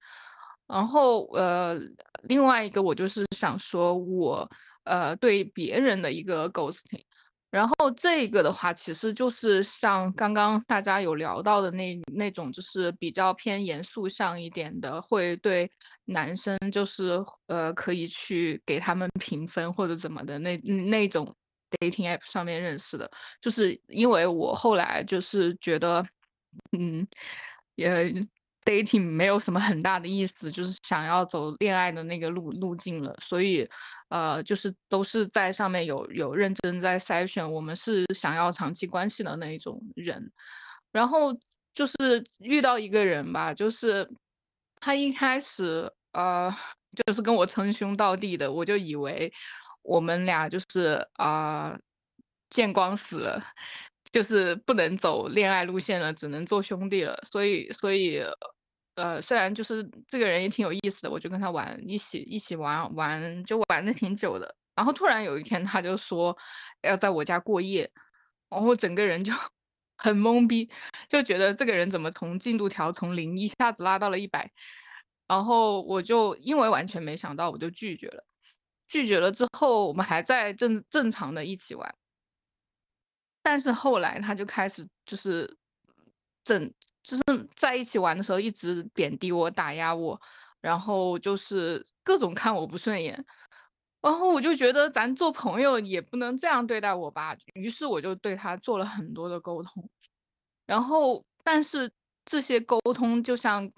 然后呃另外一个我就是想说我呃对别人的一个 ghosting，然后这个的话其实就是像刚刚大家有聊到的那那种就是比较偏严肃向一点的，会对男生就是呃可以去给他们评分或者怎么的那那种。dating app 上面认识的，就是因为我后来就是觉得，嗯，也 dating 没有什么很大的意思，就是想要走恋爱的那个路路径了，所以，呃，就是都是在上面有有认真在筛选，我们是想要长期关系的那一种人，然后就是遇到一个人吧，就是他一开始呃就是跟我称兄道弟的，我就以为。我们俩就是啊，见光死了，就是不能走恋爱路线了，只能做兄弟了。所以，所以，呃，虽然就是这个人也挺有意思的，我就跟他玩，一起一起玩玩，就玩的挺久的。然后突然有一天，他就说要在我家过夜，然后整个人就很懵逼，就觉得这个人怎么从进度条从零一下子拉到了一百。然后我就因为完全没想到，我就拒绝了。拒绝了之后，我们还在正正常的一起玩，但是后来他就开始就是整就是在一起玩的时候一直贬低我、打压我，然后就是各种看我不顺眼，然后我就觉得咱做朋友也不能这样对待我吧，于是我就对他做了很多的沟通，然后但是这些沟通就像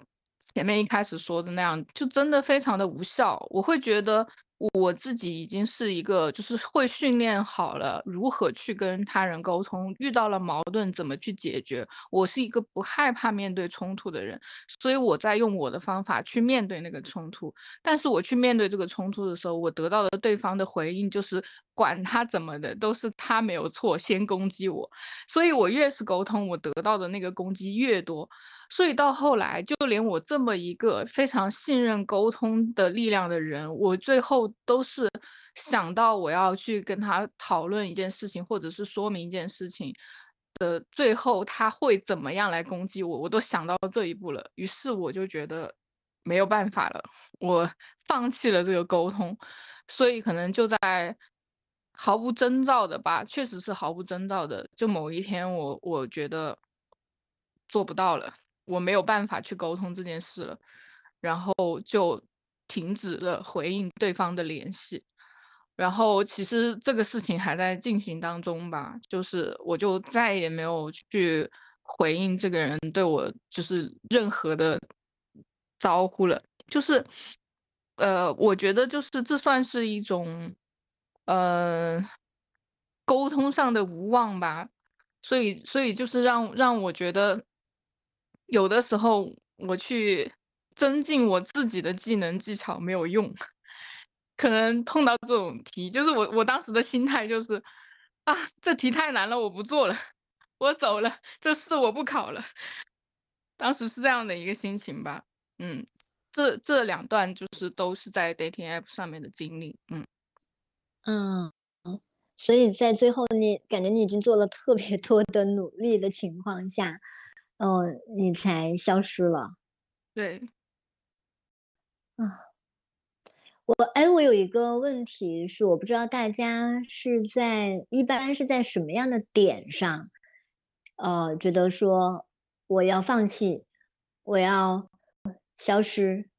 前面一开始说的那样，就真的非常的无效，我会觉得。我自己已经是一个就是会训练好了如何去跟他人沟通，遇到了矛盾怎么去解决。我是一个不害怕面对冲突的人，所以我在用我的方法去面对那个冲突。但是我去面对这个冲突的时候，我得到的对方的回应就是管他怎么的，都是他没有错，先攻击我。所以我越是沟通，我得到的那个攻击越多。所以到后来，就连我这么一个非常信任沟通的力量的人，我最后都是想到我要去跟他讨论一件事情，或者是说明一件事情的最后他会怎么样来攻击我，我都想到这一步了。于是我就觉得没有办法了，我放弃了这个沟通。所以可能就在毫无征兆的吧，确实是毫无征兆的，就某一天我我觉得做不到了。我没有办法去沟通这件事了，然后就停止了回应对方的联系。然后其实这个事情还在进行当中吧，就是我就再也没有去回应这个人对我就是任何的招呼了。就是，呃，我觉得就是这算是一种，呃，沟通上的无望吧。所以，所以就是让让我觉得。有的时候我去增进我自己的技能技巧没有用，可能碰到这种题，就是我我当时的心态就是，啊，这题太难了，我不做了，我走了，这事我不考了。当时是这样的一个心情吧，嗯，这这两段就是都是在 dating app 上面的经历，嗯
嗯，所以在最后你感觉你已经做了特别多的努力的情况下。哦，你才消失了。
对。
啊，我哎，我有一个问题是，我不知道大家是在一般是在什么样的点上，呃，觉得说我要放弃，我要消失。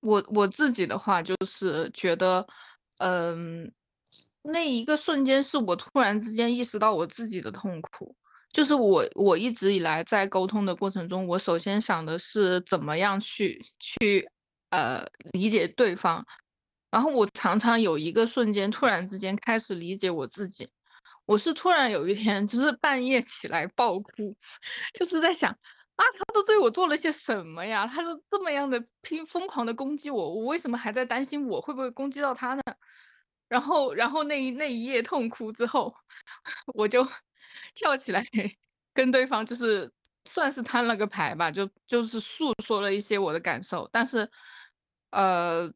我我自己的话就是觉得，嗯，那一个瞬间是我突然之间意识到我自己的痛苦。就是我，我一直以来在沟通的过程中，我首先想的是怎么样去去呃理解对方，然后我常常有一个瞬间，突然之间开始理解我自己。我是突然有一天，就是半夜起来爆哭，就是在想啊，他都对我做了些什么呀？他都这么样的拼疯狂的攻击我，我为什么还在担心我会不会攻击到他呢？然后，然后那一那一夜痛哭之后，我就。跳起来跟对方就是算是摊了个牌吧，就就是诉说了一些我的感受，但是，呃，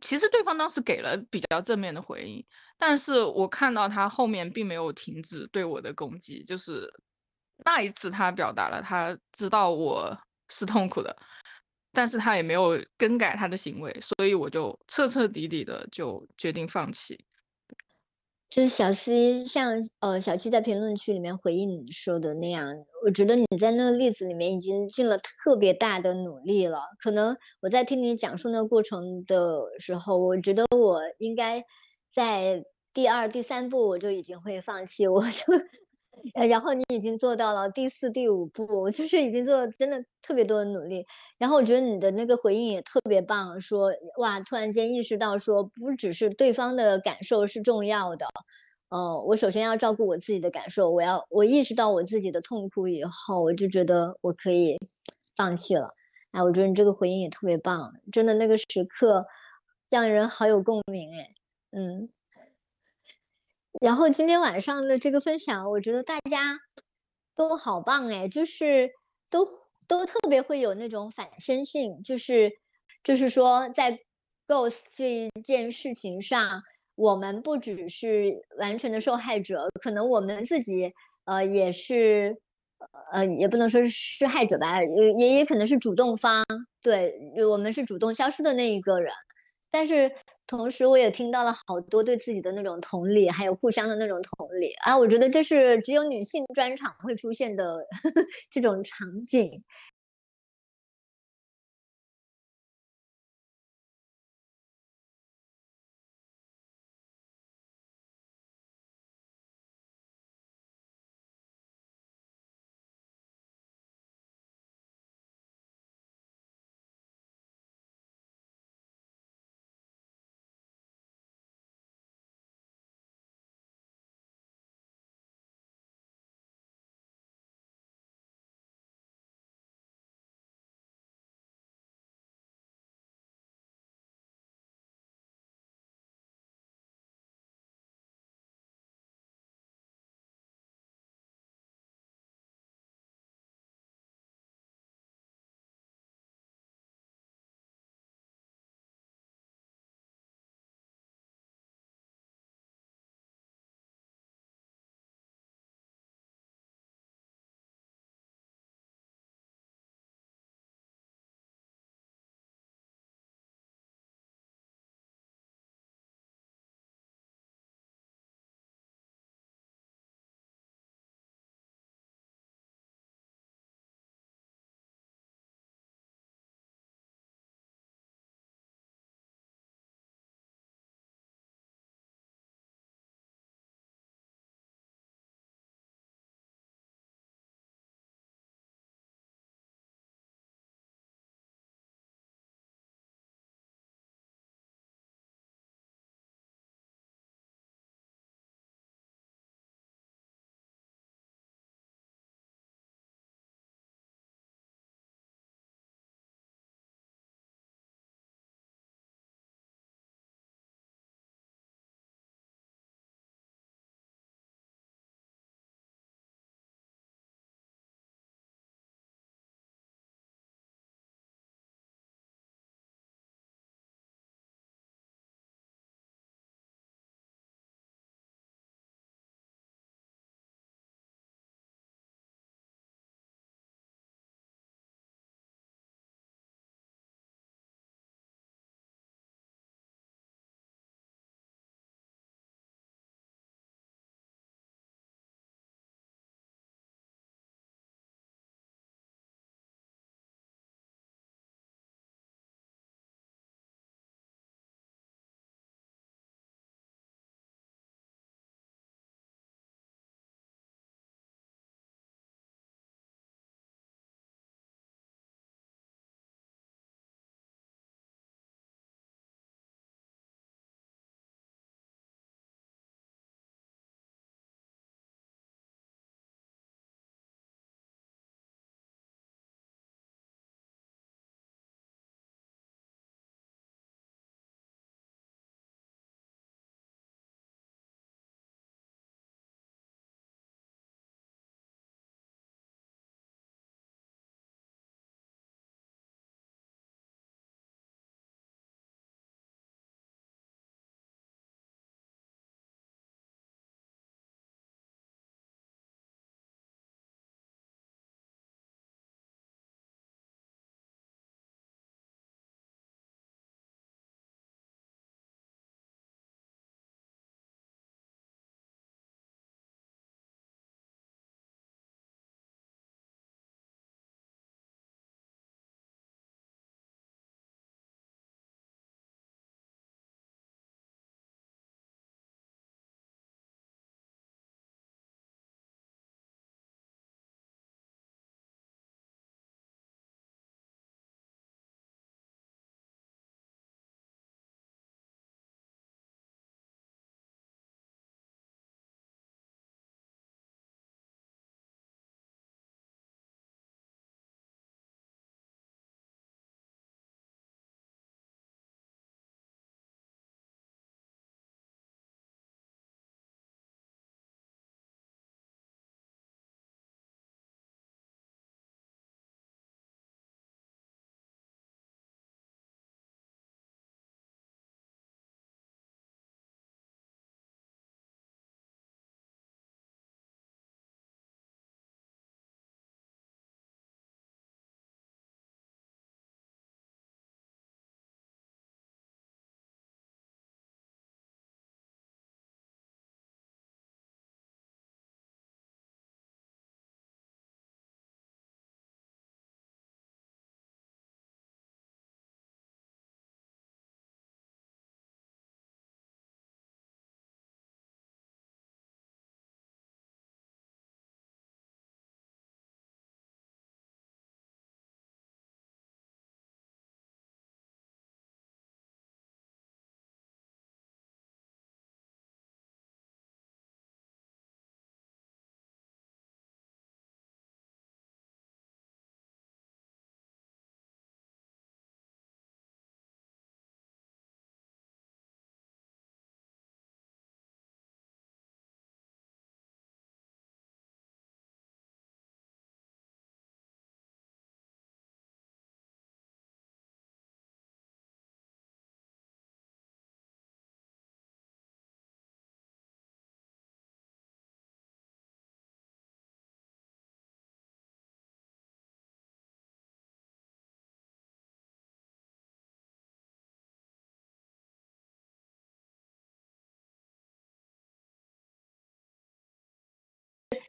其实对方当时给了比较正面的回应，但是我看到他后面并没有停止对我的攻击，就是那一次他表达了他知道我是痛苦的，但是他也没有更改他的行为，所以我就彻彻底底的就决定放弃。
就是小七，像呃小七在评论区里面回应你说的那样，我觉得你在那个例子里面已经尽了特别大的努力了。可能我在听你讲述那个过程的时候，我觉得我应该在第二、第三步我就已经会放弃，我就。然后你已经做到了第四、第五步，就是已经做了真的特别多的努力。然后我觉得你的那个回应也特别棒，说哇，突然间意识到说不只是对方的感受是重要的，呃，我首先要照顾我自己的感受。我要我意识到我自己的痛苦以后，我就觉得我可以放弃了。哎，我觉得你这个回应也特别棒，真的那个时刻让人好有共鸣哎，嗯。然后今天晚上的这个分享，我觉得大家都好棒哎，就是都都特别会有那种反身性，就是就是说在 ghost 这一件事情上，我们不只是完全的受害者，可能我们自己呃也是呃也不能说是施害者吧，也也可能是主动方，对我们是主动消失的那一个人。但是同时，我也听到了好多对自己的那种同理，还有互相的那种同理啊！我觉得这是只有女性专场会出现的 这种场景。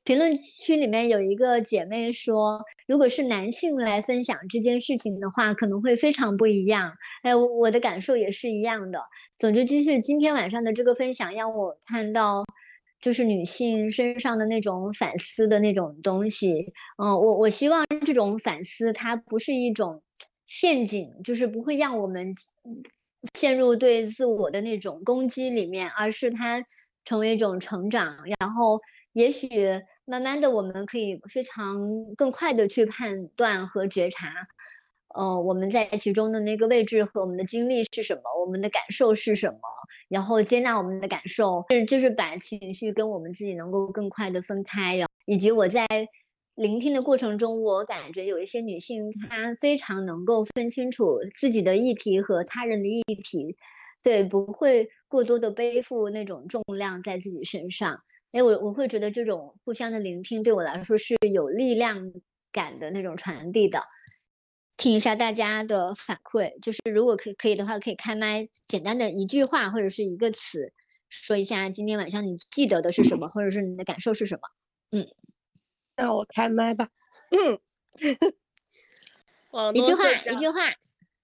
评论区里面有一个姐妹说，如果是男性来分享这件事情的话，可能会非常不一样。哎，我的感受也是一样的。总之就是今天晚上的这个分享让我看到，就是女性身上的那种反思的那种东西。嗯，我我希望这种反思它不是一种陷阱，就是不会让我们陷入对自我的那种攻击里面，而是它成为一种成长，然后。也许慢慢的，我们可以非常更快的去判断和觉察，呃，我们在其中的那个位置和我们的经历是什么，我们的感受是什么，然后接纳我们的感受，是就是把情绪跟我们自己能够更快的分开。然后，以及我在聆听的过程中，我感觉有一些女性她非常能够分清楚自己的议题和他人的议题，对，不会过多的背负那种重量在自己身上。哎，我我会觉得这种互相的聆听对我来说是有力量感的那种传递的。听一下大家的反馈，就是如果可可以的话，可以开麦，简单的一句话或者是一个词，说一下今天晚上你记得的是什么，或者是你的感受是什么。嗯，
那我开麦吧。
嗯，一句话，一句话。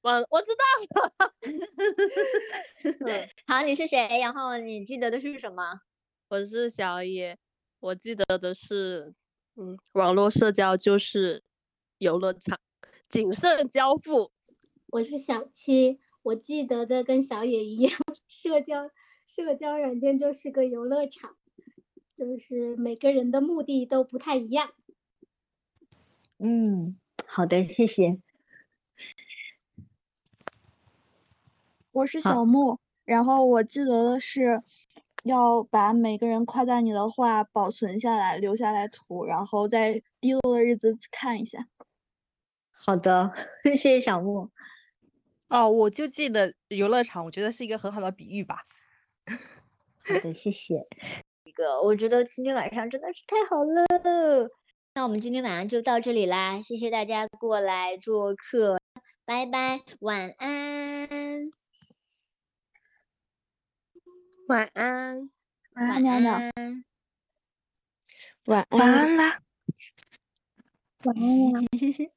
我，我知道。
好，你是谁？然后你记得的是什么？
我是小野，我记得的是，嗯，网络社交就是游乐场，谨慎交付。
我是小七，我记得的跟小野一样，社交社交软件就是个游乐场，就是每个人的目的都不太一样。
嗯，好的，谢谢。
我是小木，然后我记得的是。要把每个人夸赞你的话保存下来，留下来图，然后在低落的日子看一下。
好的，谢谢小木。
哦，我就记得游乐场，我觉得是一个很好的比喻吧。
好的，谢谢。一个，我觉得今天晚上真的是太好了。那我们今天晚上就到这里啦，谢谢大家过来做客，拜拜，晚安。
晚安，
晚安，晚安。
晚
安啦，
晚安呀。